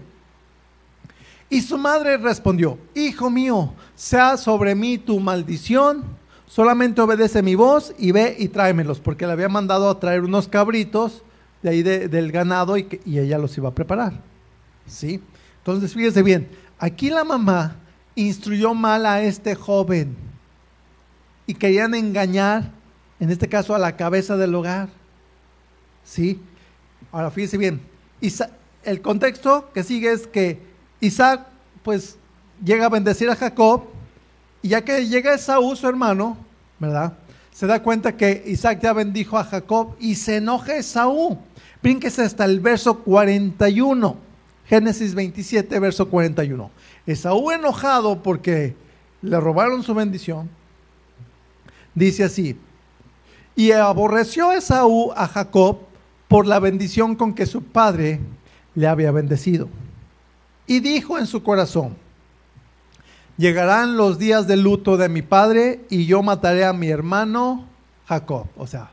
Y su madre respondió, Hijo mío, sea sobre mí tu maldición, solamente obedece mi voz y ve y tráemelos, porque le había mandado a traer unos cabritos de ahí del ganado y, y ella los iba a preparar. ¿Sí? Entonces, fíjese bien, aquí la mamá instruyó mal a este joven y querían engañar, en este caso, a la cabeza del hogar. ¿Sí? Ahora fíjese bien, el contexto que sigue es que Isaac pues llega a bendecir a Jacob y ya que llega Esaú, su hermano, ¿verdad? Se da cuenta que Isaac ya bendijo a Jacob y se enoja Esaú. Brínquese hasta el verso 41. Génesis 27, verso 41. Esaú enojado porque le robaron su bendición. Dice así, y aborreció Esaú a Jacob por la bendición con que su padre le había bendecido. Y dijo en su corazón, llegarán los días de luto de mi padre y yo mataré a mi hermano Jacob. O sea,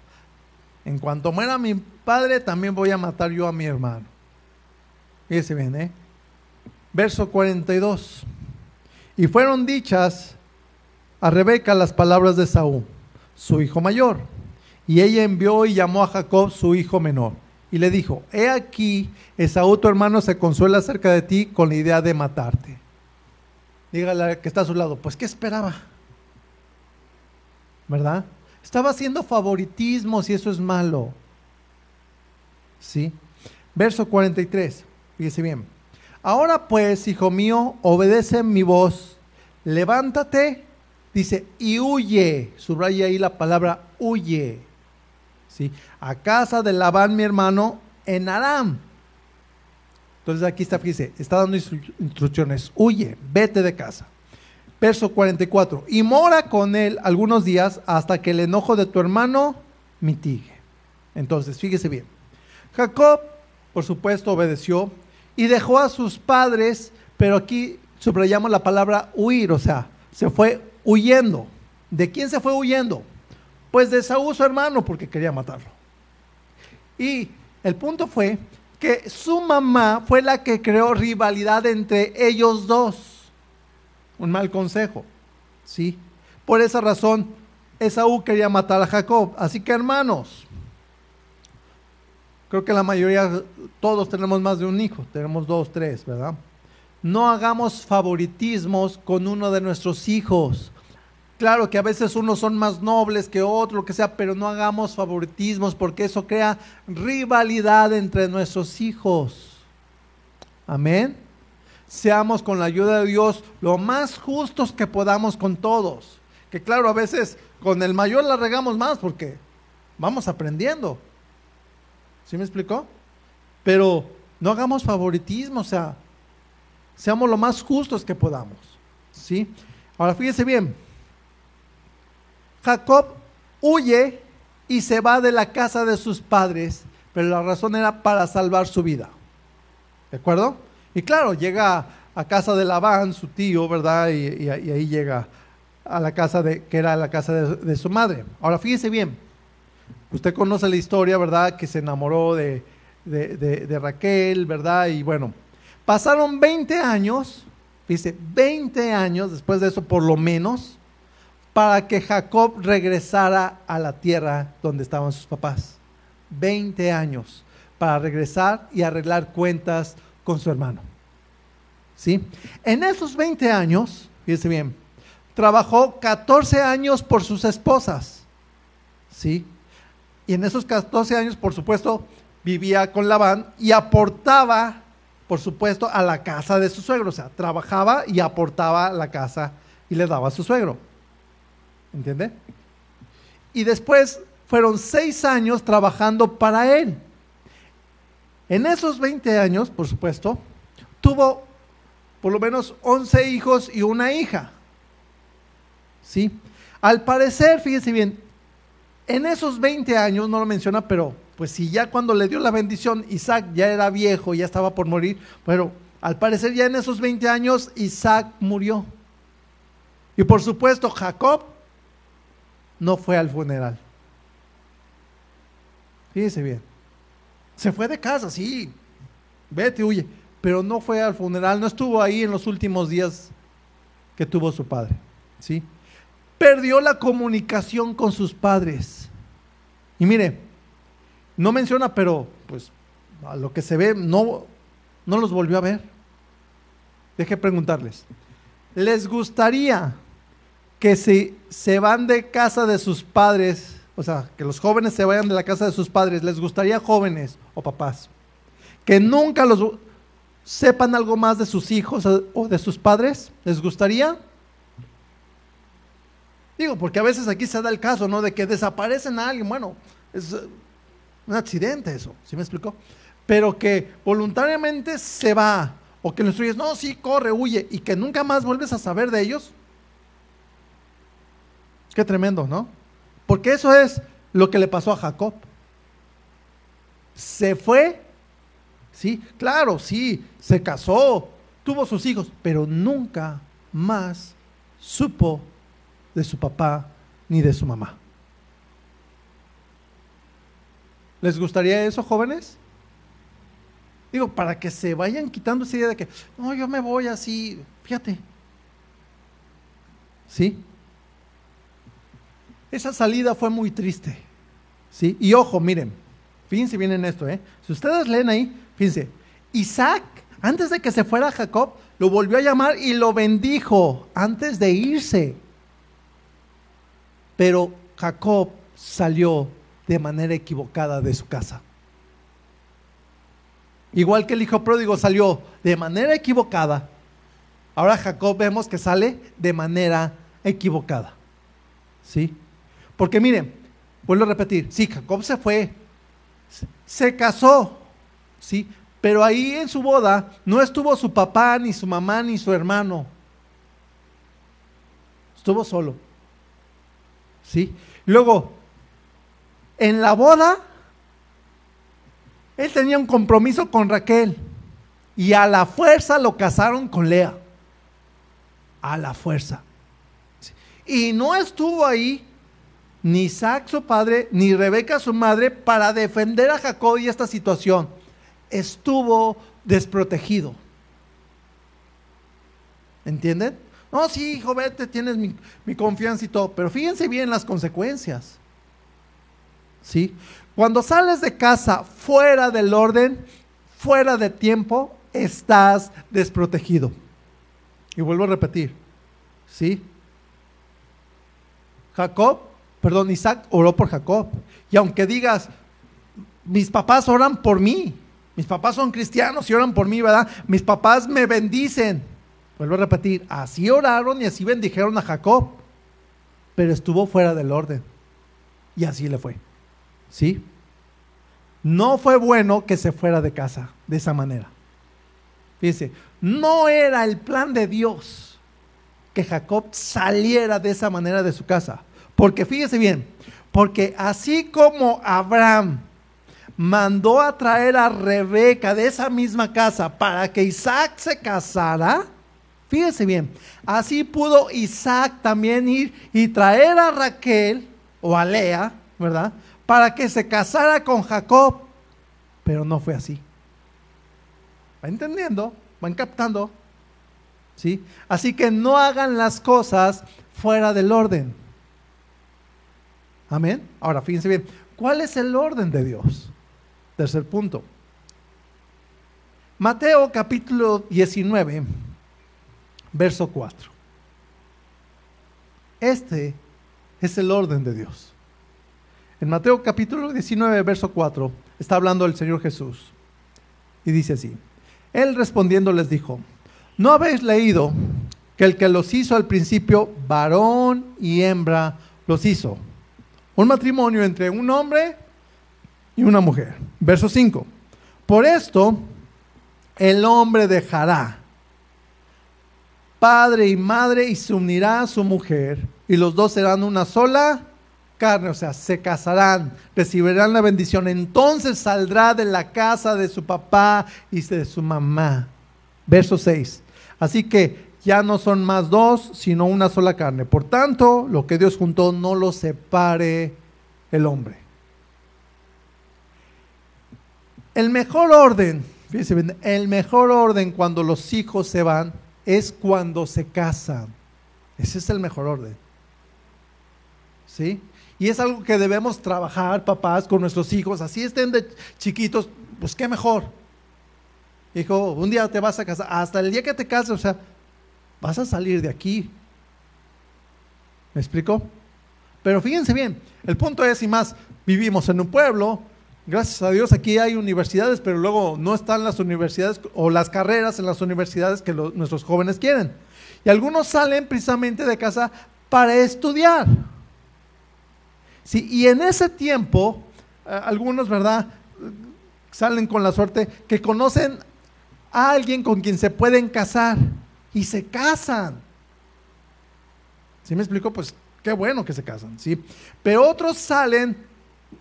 en cuanto muera mi padre, también voy a matar yo a mi hermano. Fíjese bien, ¿eh? Verso 42. Y fueron dichas a Rebeca las palabras de Saúl, su hijo mayor. Y ella envió y llamó a Jacob, su hijo menor. Y le dijo, he aquí, Esaú tu hermano se consuela acerca de ti con la idea de matarte. Dígale que está a su lado, pues ¿qué esperaba? ¿Verdad? Estaba haciendo favoritismos y eso es malo. ¿Sí? Verso 43, fíjese bien. Ahora pues, hijo mío, obedece mi voz, levántate, dice, y huye. Subraya ahí la palabra huye. A casa de Labán, mi hermano, en Aram. Entonces aquí está, fíjese, está dando instrucciones. Huye, vete de casa. Verso 44. Y mora con él algunos días hasta que el enojo de tu hermano mitigue. Entonces, fíjese bien. Jacob, por supuesto, obedeció y dejó a sus padres, pero aquí subrayamos la palabra huir, o sea, se fue huyendo. ¿De quién se fue huyendo? Pues de Saúl, su hermano, porque quería matarlo. Y el punto fue que su mamá fue la que creó rivalidad entre ellos dos. Un mal consejo, ¿sí? Por esa razón, Esaú quería matar a Jacob. Así que hermanos, creo que la mayoría, todos tenemos más de un hijo, tenemos dos, tres, ¿verdad? No hagamos favoritismos con uno de nuestros hijos. Claro que a veces unos son más nobles que otros, lo que sea, pero no hagamos favoritismos porque eso crea rivalidad entre nuestros hijos. Amén. Seamos con la ayuda de Dios lo más justos que podamos con todos. Que claro, a veces con el mayor la regamos más porque vamos aprendiendo. ¿Sí me explicó? Pero no hagamos favoritismo, o sea, seamos lo más justos que podamos. ¿Sí? Ahora fíjese bien, Jacob huye y se va de la casa de sus padres, pero la razón era para salvar su vida. ¿De acuerdo? Y claro, llega a casa de Labán, su tío, ¿verdad? Y, ahí llega a la casa de, que era la casa de, su madre. Ahora fíjese bien, usted conoce la historia, ¿verdad? Que se enamoró de, de Raquel, ¿verdad? Y bueno, pasaron 20 años, dice, 20 años después de eso por lo menos, para que Jacob regresara a la tierra donde estaban sus papás. 20 años para regresar y arreglar cuentas con su hermano. ¿Sí? En esos 20 años, fíjese bien, trabajó 14 años por sus esposas. ¿Sí? Y en esos 14 años, por supuesto, vivía con Labán y aportaba, por supuesto, a la casa de su suegro. O sea, trabajaba y aportaba a la casa y le daba a su suegro. ¿Entiende? Y después fueron seis años trabajando para él. En esos 20 años, por supuesto, tuvo por lo menos 11 hijos y una hija. ¿Sí? Al parecer, fíjense bien, en esos 20 años, no lo menciona, pero pues si ya cuando le dio la bendición, Isaac ya era viejo, ya estaba por morir, pero al parecer ya en esos 20 años Isaac murió. Y por supuesto, Jacob no fue al funeral. Fíjense bien. Se fue de casa, sí. Vete, huye. Pero no fue al funeral, no estuvo ahí en los últimos días que tuvo su padre. ¿Sí? Perdió la comunicación con sus padres. Y mire, no menciona, pero pues a lo que se ve, no, no los volvió a ver. Deje preguntarles. ¿Les gustaría que si se van de casa de sus padres, o sea, que los jóvenes se vayan de la casa de sus padres, les gustaría jóvenes o papás, que nunca los sepan algo más de sus hijos o de sus padres, ¿les gustaría? Digo, porque a veces aquí se da el caso, ¿no? De que desaparecen a alguien. Bueno, es eh, un accidente eso, ¿sí me explicó? Pero que voluntariamente se va, o que le instruyes, no, sí, corre, huye, y que nunca más vuelves a saber de ellos. Qué tremendo, ¿no? Porque eso es lo que le pasó a Jacob. Se fue, sí, claro, sí, se casó, tuvo sus hijos, pero nunca más supo de su papá ni de su mamá. ¿Les gustaría eso, jóvenes? Digo, para que se vayan quitando esa idea de que, no, yo me voy así, fíjate. ¿Sí? Esa salida fue muy triste. ¿Sí? Y ojo, miren, fíjense bien en esto, ¿eh? Si ustedes leen ahí, fíjense, Isaac, antes de que se fuera Jacob, lo volvió a llamar y lo bendijo antes de irse. Pero Jacob salió de manera equivocada de su casa. Igual que el hijo pródigo salió de manera equivocada, ahora Jacob vemos que sale de manera equivocada. ¿Sí? Porque miren, vuelvo a repetir, sí, Jacob se fue, se casó, ¿sí? Pero ahí en su boda no estuvo su papá, ni su mamá, ni su hermano. Estuvo solo. ¿Sí? Luego, en la boda, él tenía un compromiso con Raquel y a la fuerza lo casaron con Lea. A la fuerza. Y no estuvo ahí ni Isaac su padre, ni Rebeca su madre para defender a Jacob y esta situación. Estuvo desprotegido. ¿Entienden? No, sí, hijo, vete, tienes mi, mi confianza y todo, pero fíjense bien las consecuencias. ¿Sí? Cuando sales de casa fuera del orden, fuera de tiempo, estás desprotegido. Y vuelvo a repetir, ¿sí? Jacob, perdón, Isaac oró por Jacob. Y aunque digas, mis papás oran por mí, mis papás son cristianos y oran por mí, ¿verdad? Mis papás me bendicen. Vuelvo a repetir, así oraron y así bendijeron a Jacob, pero estuvo fuera del orden. Y así le fue. ¿Sí? No fue bueno que se fuera de casa de esa manera. Fíjese, no era el plan de Dios que Jacob saliera de esa manera de su casa. Porque fíjese bien, porque así como Abraham mandó a traer a Rebeca de esa misma casa para que Isaac se casara, Fíjese bien, así pudo Isaac también ir y traer a Raquel o a Lea, ¿verdad? Para que se casara con Jacob. Pero no fue así. ¿Va entendiendo? ¿Van captando? ¿Sí? Así que no hagan las cosas fuera del orden. Amén. Ahora, fíjense bien, ¿cuál es el orden de Dios? Tercer punto. Mateo capítulo 19 verso 4. Este es el orden de Dios. En Mateo capítulo 19, verso 4, está hablando el Señor Jesús. Y dice así, Él respondiendo les dijo, ¿no habéis leído que el que los hizo al principio, varón y hembra, los hizo? Un matrimonio entre un hombre y una mujer. Verso 5. Por esto, el hombre dejará padre y madre y se unirá a su mujer y los dos serán una sola carne, o sea, se casarán, recibirán la bendición, entonces saldrá de la casa de su papá y de su mamá. Verso 6. Así que ya no son más dos, sino una sola carne. Por tanto, lo que Dios juntó no lo separe el hombre. El mejor orden, fíjense bien, el mejor orden cuando los hijos se van es cuando se casan. Ese es el mejor orden. ¿Sí? Y es algo que debemos trabajar, papás, con nuestros hijos. Así estén de chiquitos, pues qué mejor. Hijo, un día te vas a casar. Hasta el día que te cases, o sea, vas a salir de aquí. ¿Me explico? Pero fíjense bien, el punto es, y más, vivimos en un pueblo, Gracias a Dios aquí hay universidades, pero luego no están las universidades o las carreras en las universidades que nuestros jóvenes quieren. Y algunos salen precisamente de casa para estudiar. Sí, y en ese tiempo, eh, algunos, ¿verdad? Salen con la suerte que conocen a alguien con quien se pueden casar y se casan. ¿Sí me explico? Pues qué bueno que se casan, ¿sí? Pero otros salen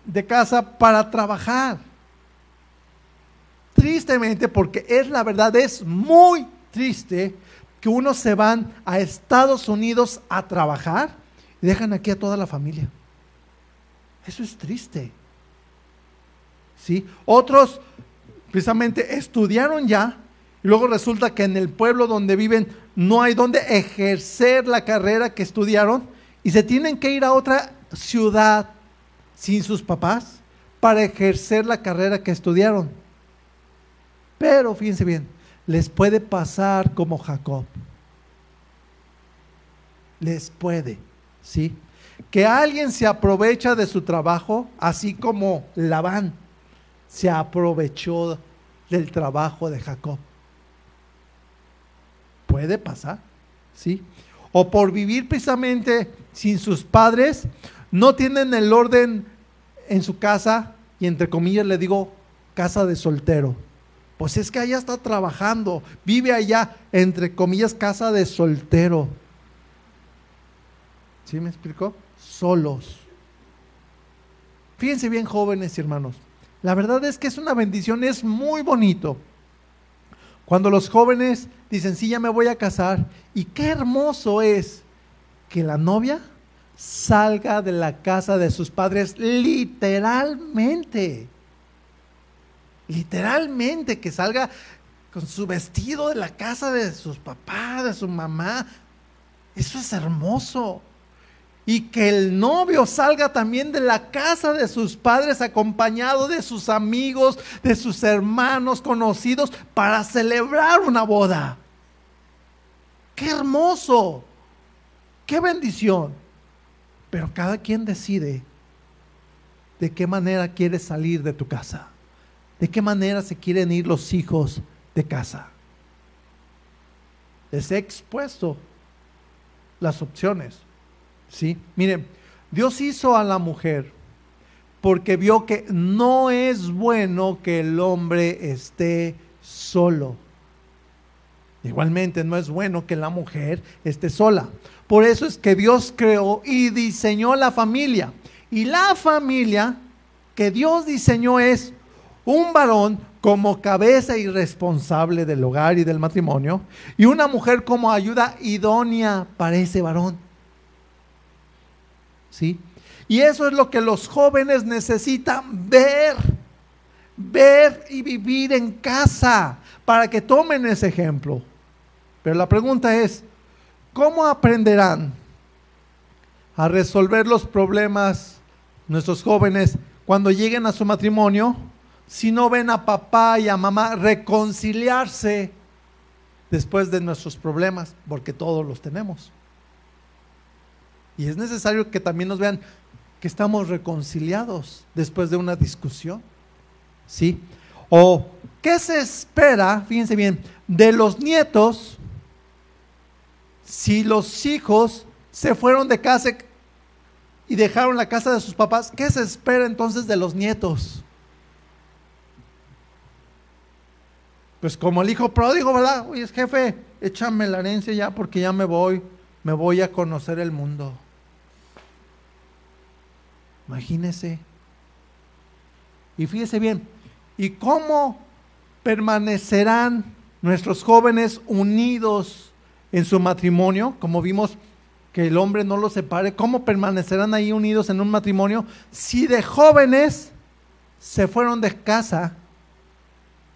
de casa para trabajar. Tristemente, porque es la verdad, es muy triste que unos se van a Estados Unidos a trabajar y dejan aquí a toda la familia. Eso es triste. ¿Sí? Otros precisamente estudiaron ya luego resulta que en el pueblo donde viven no hay donde ejercer la carrera que estudiaron y se tienen que ir a otra ciudad sin sus papás para ejercer la carrera que estudiaron. Pero fíjense bien, les puede pasar como Jacob. Les puede, ¿sí? Que alguien se aprovecha de su trabajo, así como Labán se aprovechó del trabajo de Jacob. Puede pasar, ¿sí? O por vivir precisamente sin sus padres, no tienen el orden en su casa, y entre comillas le digo, casa de soltero. Pues es que allá está trabajando, vive allá, entre comillas, casa de soltero. ¿Sí me explicó? Solos. Fíjense bien, jóvenes y hermanos. La verdad es que es una bendición, es muy bonito. Cuando los jóvenes dicen, sí, ya me voy a casar, y qué hermoso es que la novia salga de la casa de sus padres literalmente. Literalmente que salga con su vestido de la casa de sus papás, de su mamá. Eso es hermoso. Y que el novio salga también de la casa de sus padres acompañado de sus amigos, de sus hermanos conocidos para celebrar una boda. Qué hermoso. Qué bendición. Pero cada quien decide de qué manera quiere salir de tu casa. ¿De qué manera se quieren ir los hijos de casa? Les he expuesto las opciones. ¿Sí? Miren, Dios hizo a la mujer porque vio que no es bueno que el hombre esté solo. Igualmente no es bueno que la mujer esté sola. Por eso es que Dios creó y diseñó la familia. Y la familia que Dios diseñó es un varón como cabeza y responsable del hogar y del matrimonio y una mujer como ayuda idónea para ese varón. ¿Sí? Y eso es lo que los jóvenes necesitan ver, ver y vivir en casa para que tomen ese ejemplo. Pero la pregunta es, ¿cómo aprenderán a resolver los problemas nuestros jóvenes cuando lleguen a su matrimonio? si no ven a papá y a mamá reconciliarse después de nuestros problemas, porque todos los tenemos. Y es necesario que también nos vean que estamos reconciliados después de una discusión. ¿Sí? O, ¿qué se espera, fíjense bien, de los nietos si los hijos se fueron de casa y dejaron la casa de sus papás? ¿Qué se espera entonces de los nietos? Pues como el hijo pródigo, ¿verdad? Oye, jefe, échame la herencia ya porque ya me voy, me voy a conocer el mundo. Imagínese. Y fíjese bien, ¿y cómo permanecerán nuestros jóvenes unidos en su matrimonio? Como vimos que el hombre no los separe, ¿cómo permanecerán ahí unidos en un matrimonio si de jóvenes se fueron de casa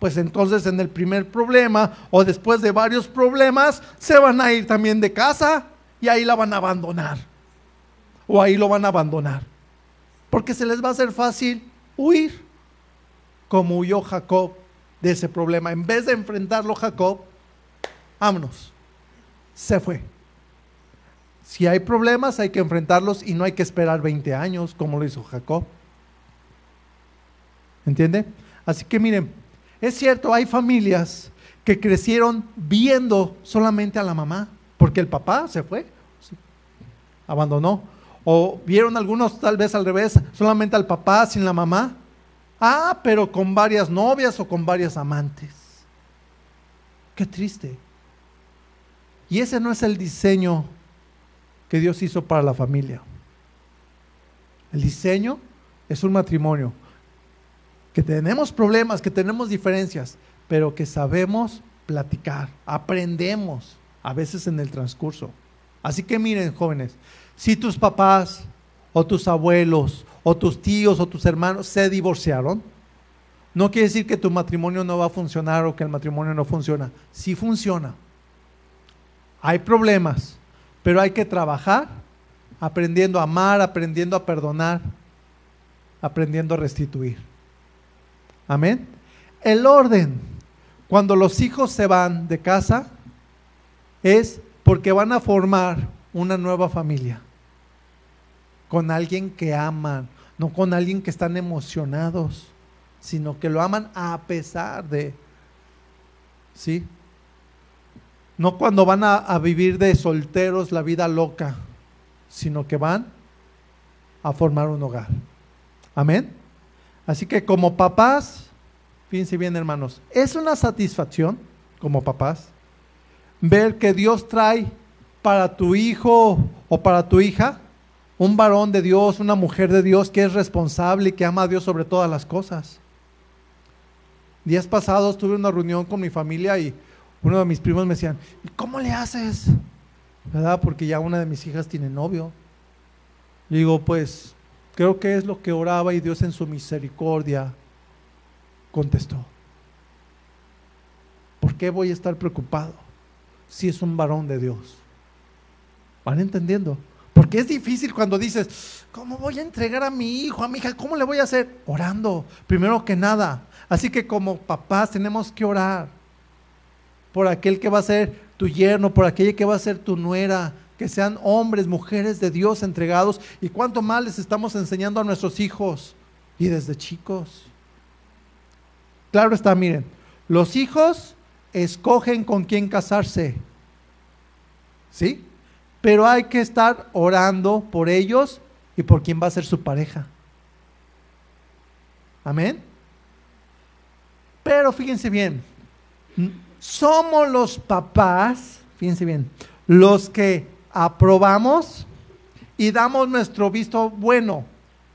pues entonces en el primer problema o después de varios problemas se van a ir también de casa y ahí la van a abandonar. O ahí lo van a abandonar. Porque se les va a hacer fácil huir, como huyó Jacob de ese problema. En vez de enfrentarlo Jacob, vámonos. Se fue. Si hay problemas hay que enfrentarlos y no hay que esperar 20 años como lo hizo Jacob. ¿Entiende? Así que miren, es cierto, hay familias que crecieron viendo solamente a la mamá, porque el papá se fue. abandonó. O vieron algunos tal vez al revés, solamente al papá sin la mamá. Ah, pero con varias novias o con varias amantes. Qué triste. Y ese no es el diseño que Dios hizo para la familia. El diseño es un matrimonio que tenemos problemas, que tenemos diferencias, pero que sabemos platicar, aprendemos a veces en el transcurso. Así que miren, jóvenes, si tus papás o tus abuelos o tus tíos o tus hermanos se divorciaron, no quiere decir que tu matrimonio no va a funcionar o que el matrimonio no funciona. Sí funciona. Hay problemas, pero hay que trabajar aprendiendo a amar, aprendiendo a perdonar, aprendiendo a restituir. Amén. El orden, cuando los hijos se van de casa, es porque van a formar una nueva familia con alguien que aman, no con alguien que están emocionados, sino que lo aman a pesar de, ¿sí? No cuando van a, a vivir de solteros la vida loca, sino que van a formar un hogar. Amén. Así que como papás, fíjense bien hermanos, es una satisfacción como papás ver que Dios trae para tu hijo o para tu hija un varón de Dios, una mujer de Dios que es responsable y que ama a Dios sobre todas las cosas. Días pasados tuve una reunión con mi familia y uno de mis primos me decían, ¿y cómo le haces? ¿Verdad? Porque ya una de mis hijas tiene novio. Le digo, pues creo que es lo que oraba y Dios en su misericordia contestó. ¿Por qué voy a estar preocupado si es un varón de Dios? ¿Van entendiendo? Porque es difícil cuando dices, ¿cómo voy a entregar a mi hijo, a mi hija? ¿Cómo le voy a hacer? Orando, primero que nada. Así que como papás tenemos que orar por aquel que va a ser tu yerno, por aquella que va a ser tu nuera, que sean hombres, mujeres de Dios entregados. Y cuánto más les estamos enseñando a nuestros hijos y desde chicos. Claro está, miren, los hijos escogen con quién casarse. ¿Sí? Pero hay que estar orando por ellos y por quién va a ser su pareja. Amén. Pero fíjense bien, somos los papás, fíjense bien, los que aprobamos y damos nuestro visto bueno.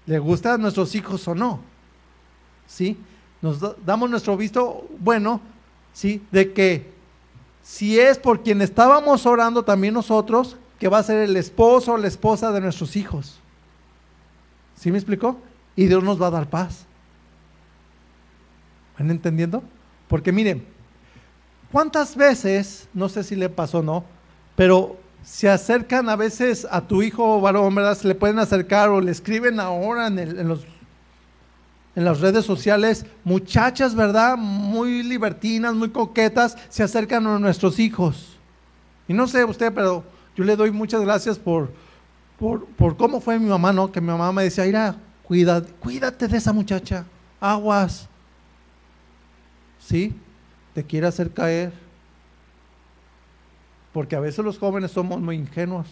¿Le gusta a nuestros hijos o no? ¿Sí? Nos damos nuestro visto bueno, ¿sí? De que si es por quien estábamos orando también nosotros, que va a ser el esposo o la esposa de nuestros hijos. ¿Sí me explicó? Y Dios nos va a dar paz. ¿Van entendiendo? Porque miren, ¿cuántas veces, no sé si le pasó o no, pero se acercan a veces a tu hijo varón, ¿verdad? Se le pueden acercar o le escriben ahora en, los, en las redes sociales, muchachas, ¿verdad? Muy libertinas, muy coquetas, se acercan a nuestros hijos. Y no sé usted, pero yo le doy muchas gracias por, por, por cómo fue mi mamá, ¿no? Que mi mamá me decía, mira, cuida, cuídate de esa muchacha, aguas, ¿sí? Te quiere hacer caer. Porque a veces los jóvenes somos muy ingenuos.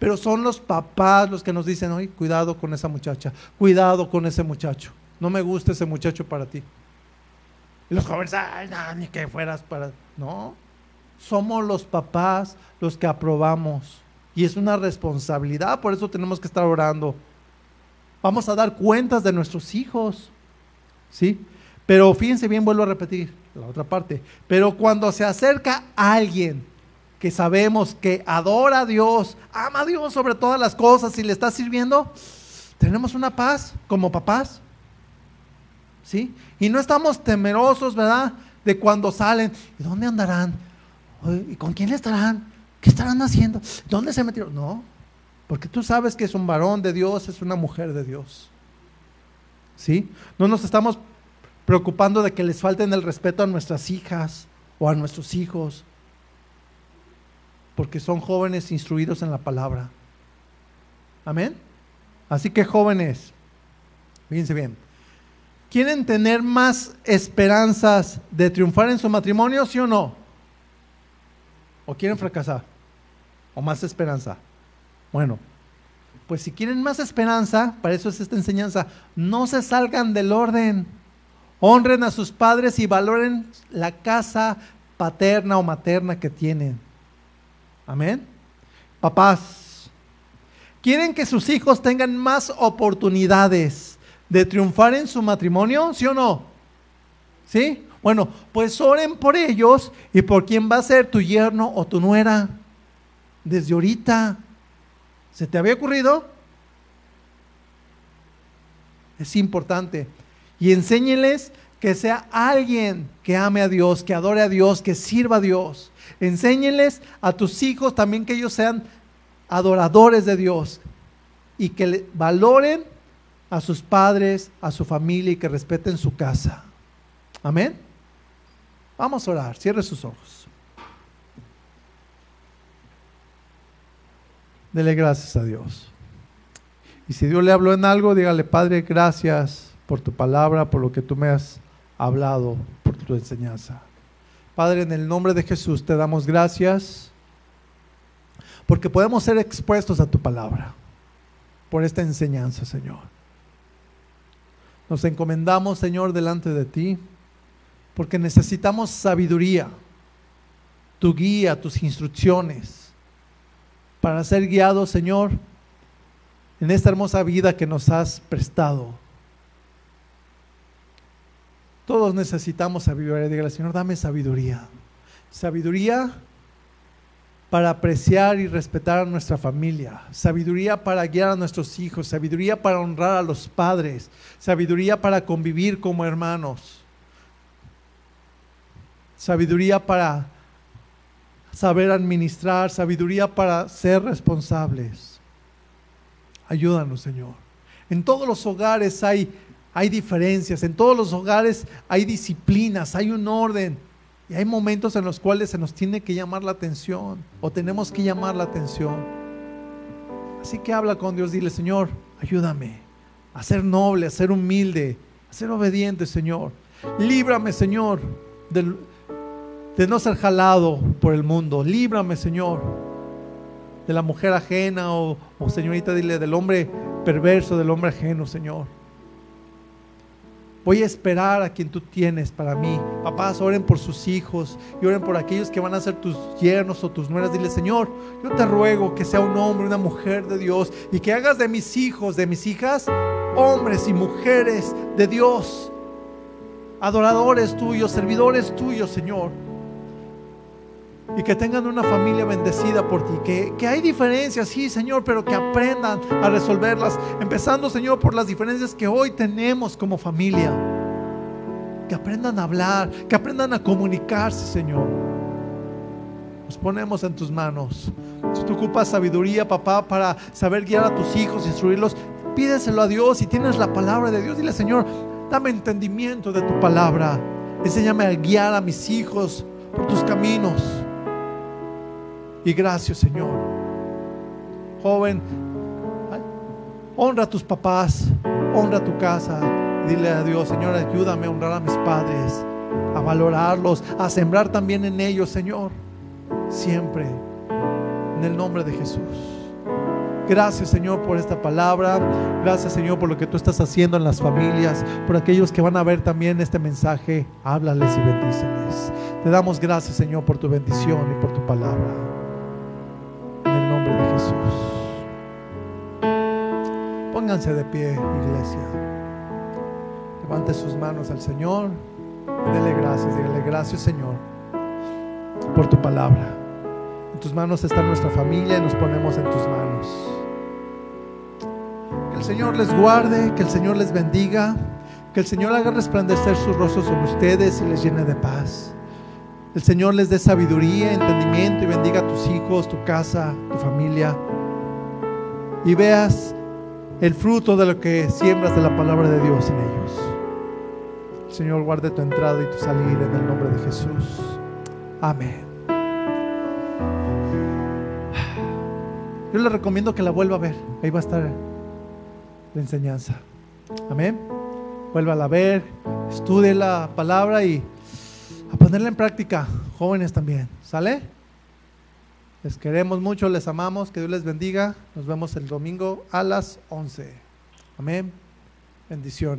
Pero son los papás los que nos dicen, oye, cuidado con esa muchacha, cuidado con ese muchacho. No me gusta ese muchacho para ti. Y los jóvenes, ay, no, ni que fueras para... No, somos los papás los que aprobamos. Y es una responsabilidad, por eso tenemos que estar orando. Vamos a dar cuentas de nuestros hijos. ¿Sí? Pero fíjense bien, vuelvo a repetir la otra parte. Pero cuando se acerca alguien que sabemos que adora a Dios, ama a Dios sobre todas las cosas y le está sirviendo, tenemos una paz como papás. ¿Sí? Y no estamos temerosos, ¿verdad? De cuando salen, ¿y dónde andarán? ¿Y con quién estarán? ¿Qué estarán haciendo? ¿Dónde se metieron? No, porque tú sabes que es un varón de Dios, es una mujer de Dios. ¿Sí? No nos estamos preocupando de que les falten el respeto a nuestras hijas o a nuestros hijos, porque son jóvenes instruidos en la palabra. Amén. Así que jóvenes, fíjense bien, ¿quieren tener más esperanzas de triunfar en su matrimonio, sí o no? ¿O quieren fracasar? ¿O más esperanza? Bueno, pues si quieren más esperanza, para eso es esta enseñanza, no se salgan del orden. Honren a sus padres y valoren la casa paterna o materna que tienen. Amén. Papás, ¿quieren que sus hijos tengan más oportunidades de triunfar en su matrimonio? ¿Sí o no? ¿Sí? Bueno, pues oren por ellos y por quién va a ser tu yerno o tu nuera desde ahorita. ¿Se te había ocurrido? Es importante. Y enséñeles que sea alguien que ame a Dios, que adore a Dios, que sirva a Dios. Enséñeles a tus hijos también que ellos sean adoradores de Dios y que valoren a sus padres, a su familia y que respeten su casa. Amén. Vamos a orar. Cierre sus ojos. Dele gracias a Dios. Y si Dios le habló en algo, dígale, Padre, gracias por tu palabra, por lo que tú me has hablado, por tu enseñanza. Padre, en el nombre de Jesús te damos gracias porque podemos ser expuestos a tu palabra por esta enseñanza, Señor. Nos encomendamos, Señor, delante de ti porque necesitamos sabiduría, tu guía, tus instrucciones para ser guiados, Señor, en esta hermosa vida que nos has prestado. Todos necesitamos sabiduría. Dígale, Señor, dame sabiduría. Sabiduría para apreciar y respetar a nuestra familia, sabiduría para guiar a nuestros hijos, sabiduría para honrar a los padres, sabiduría para convivir como hermanos, sabiduría para saber administrar, sabiduría para ser responsables. Ayúdanos, Señor. En todos los hogares hay, hay diferencias, en todos los hogares hay disciplinas, hay un orden. Y hay momentos en los cuales se nos tiene que llamar la atención o tenemos que llamar la atención. Así que habla con Dios, dile, Señor, ayúdame a ser noble, a ser humilde, a ser obediente, Señor. Líbrame, Señor, del, de no ser jalado por el mundo. Líbrame, Señor, de la mujer ajena o, señorita, dile, del hombre perverso, del hombre ajeno, Señor. Voy a esperar a quien tú tienes para mí. Papás, oren por sus hijos y oren por aquellos que van a ser tus yernos o tus nueras. Dile, Señor, yo te ruego que sea un hombre, una mujer de Dios y que hagas de mis hijos, de mis hijas, hombres y mujeres de Dios, adoradores tuyos, servidores tuyos, Señor y que tengan una familia bendecida por ti. Que, que, hay diferencias, sí, Señor, pero que aprendan a resolverlas. Empezando, Señor, por las diferencias que hoy tenemos como familia. Que aprendan a hablar, que aprendan a comunicarse, Señor. Nos ponemos en tus manos. Si tú ocupas sabiduría, papá, para saber guiar a tus hijos, instruirlos, pídeselo a Dios. Si tienes la palabra de Dios, dile, Señor, dame entendimiento de tu palabra. Enséñame a guiar a mis hijos por tus caminos. Y gracias, Señor. Joven, honra a tus papás, honra tu casa. Dile a Dios, Señor, ayúdame a honrar a mis padres, a valorarlos, a sembrar también en ellos, Señor. Siempre, en el nombre de Jesús. Gracias Señor por esta palabra. Gracias Señor por lo que tú estás haciendo en las familias. Por aquellos que van a ver también este mensaje. Háblales y bendíceles. Te damos gracias Señor por tu bendición y por tu palabra de Jesús. Pónganse de pie, iglesia. Levante sus manos al Señor dele gracias. Dígale gracias, Señor, por tu palabra. En tus manos está nuestra familia y nos ponemos en tus manos. Que el Señor les guarde, que el Señor les bendiga, que el Señor haga resplandecer sus rostros sobre ustedes y les llene de paz. El Señor les dé sabiduría, entendimiento y bendiga a tus hijos, tu casa, tu familia. Y veas el fruto de lo que siembras de la palabra de Dios en ellos. El Señor guarde tu entrada y tu salir en el nombre de Jesús. Amén. Yo le recomiendo que la vuelva a ver. Ahí va a estar la enseñanza. Amén. Vuelva a ver, estudie la palabra y a ponerla en práctica, jóvenes también, ¿sale? Les queremos mucho, les amamos, que Dios les bendiga. Nos vemos el domingo a las 11. Amén. Bendiciones.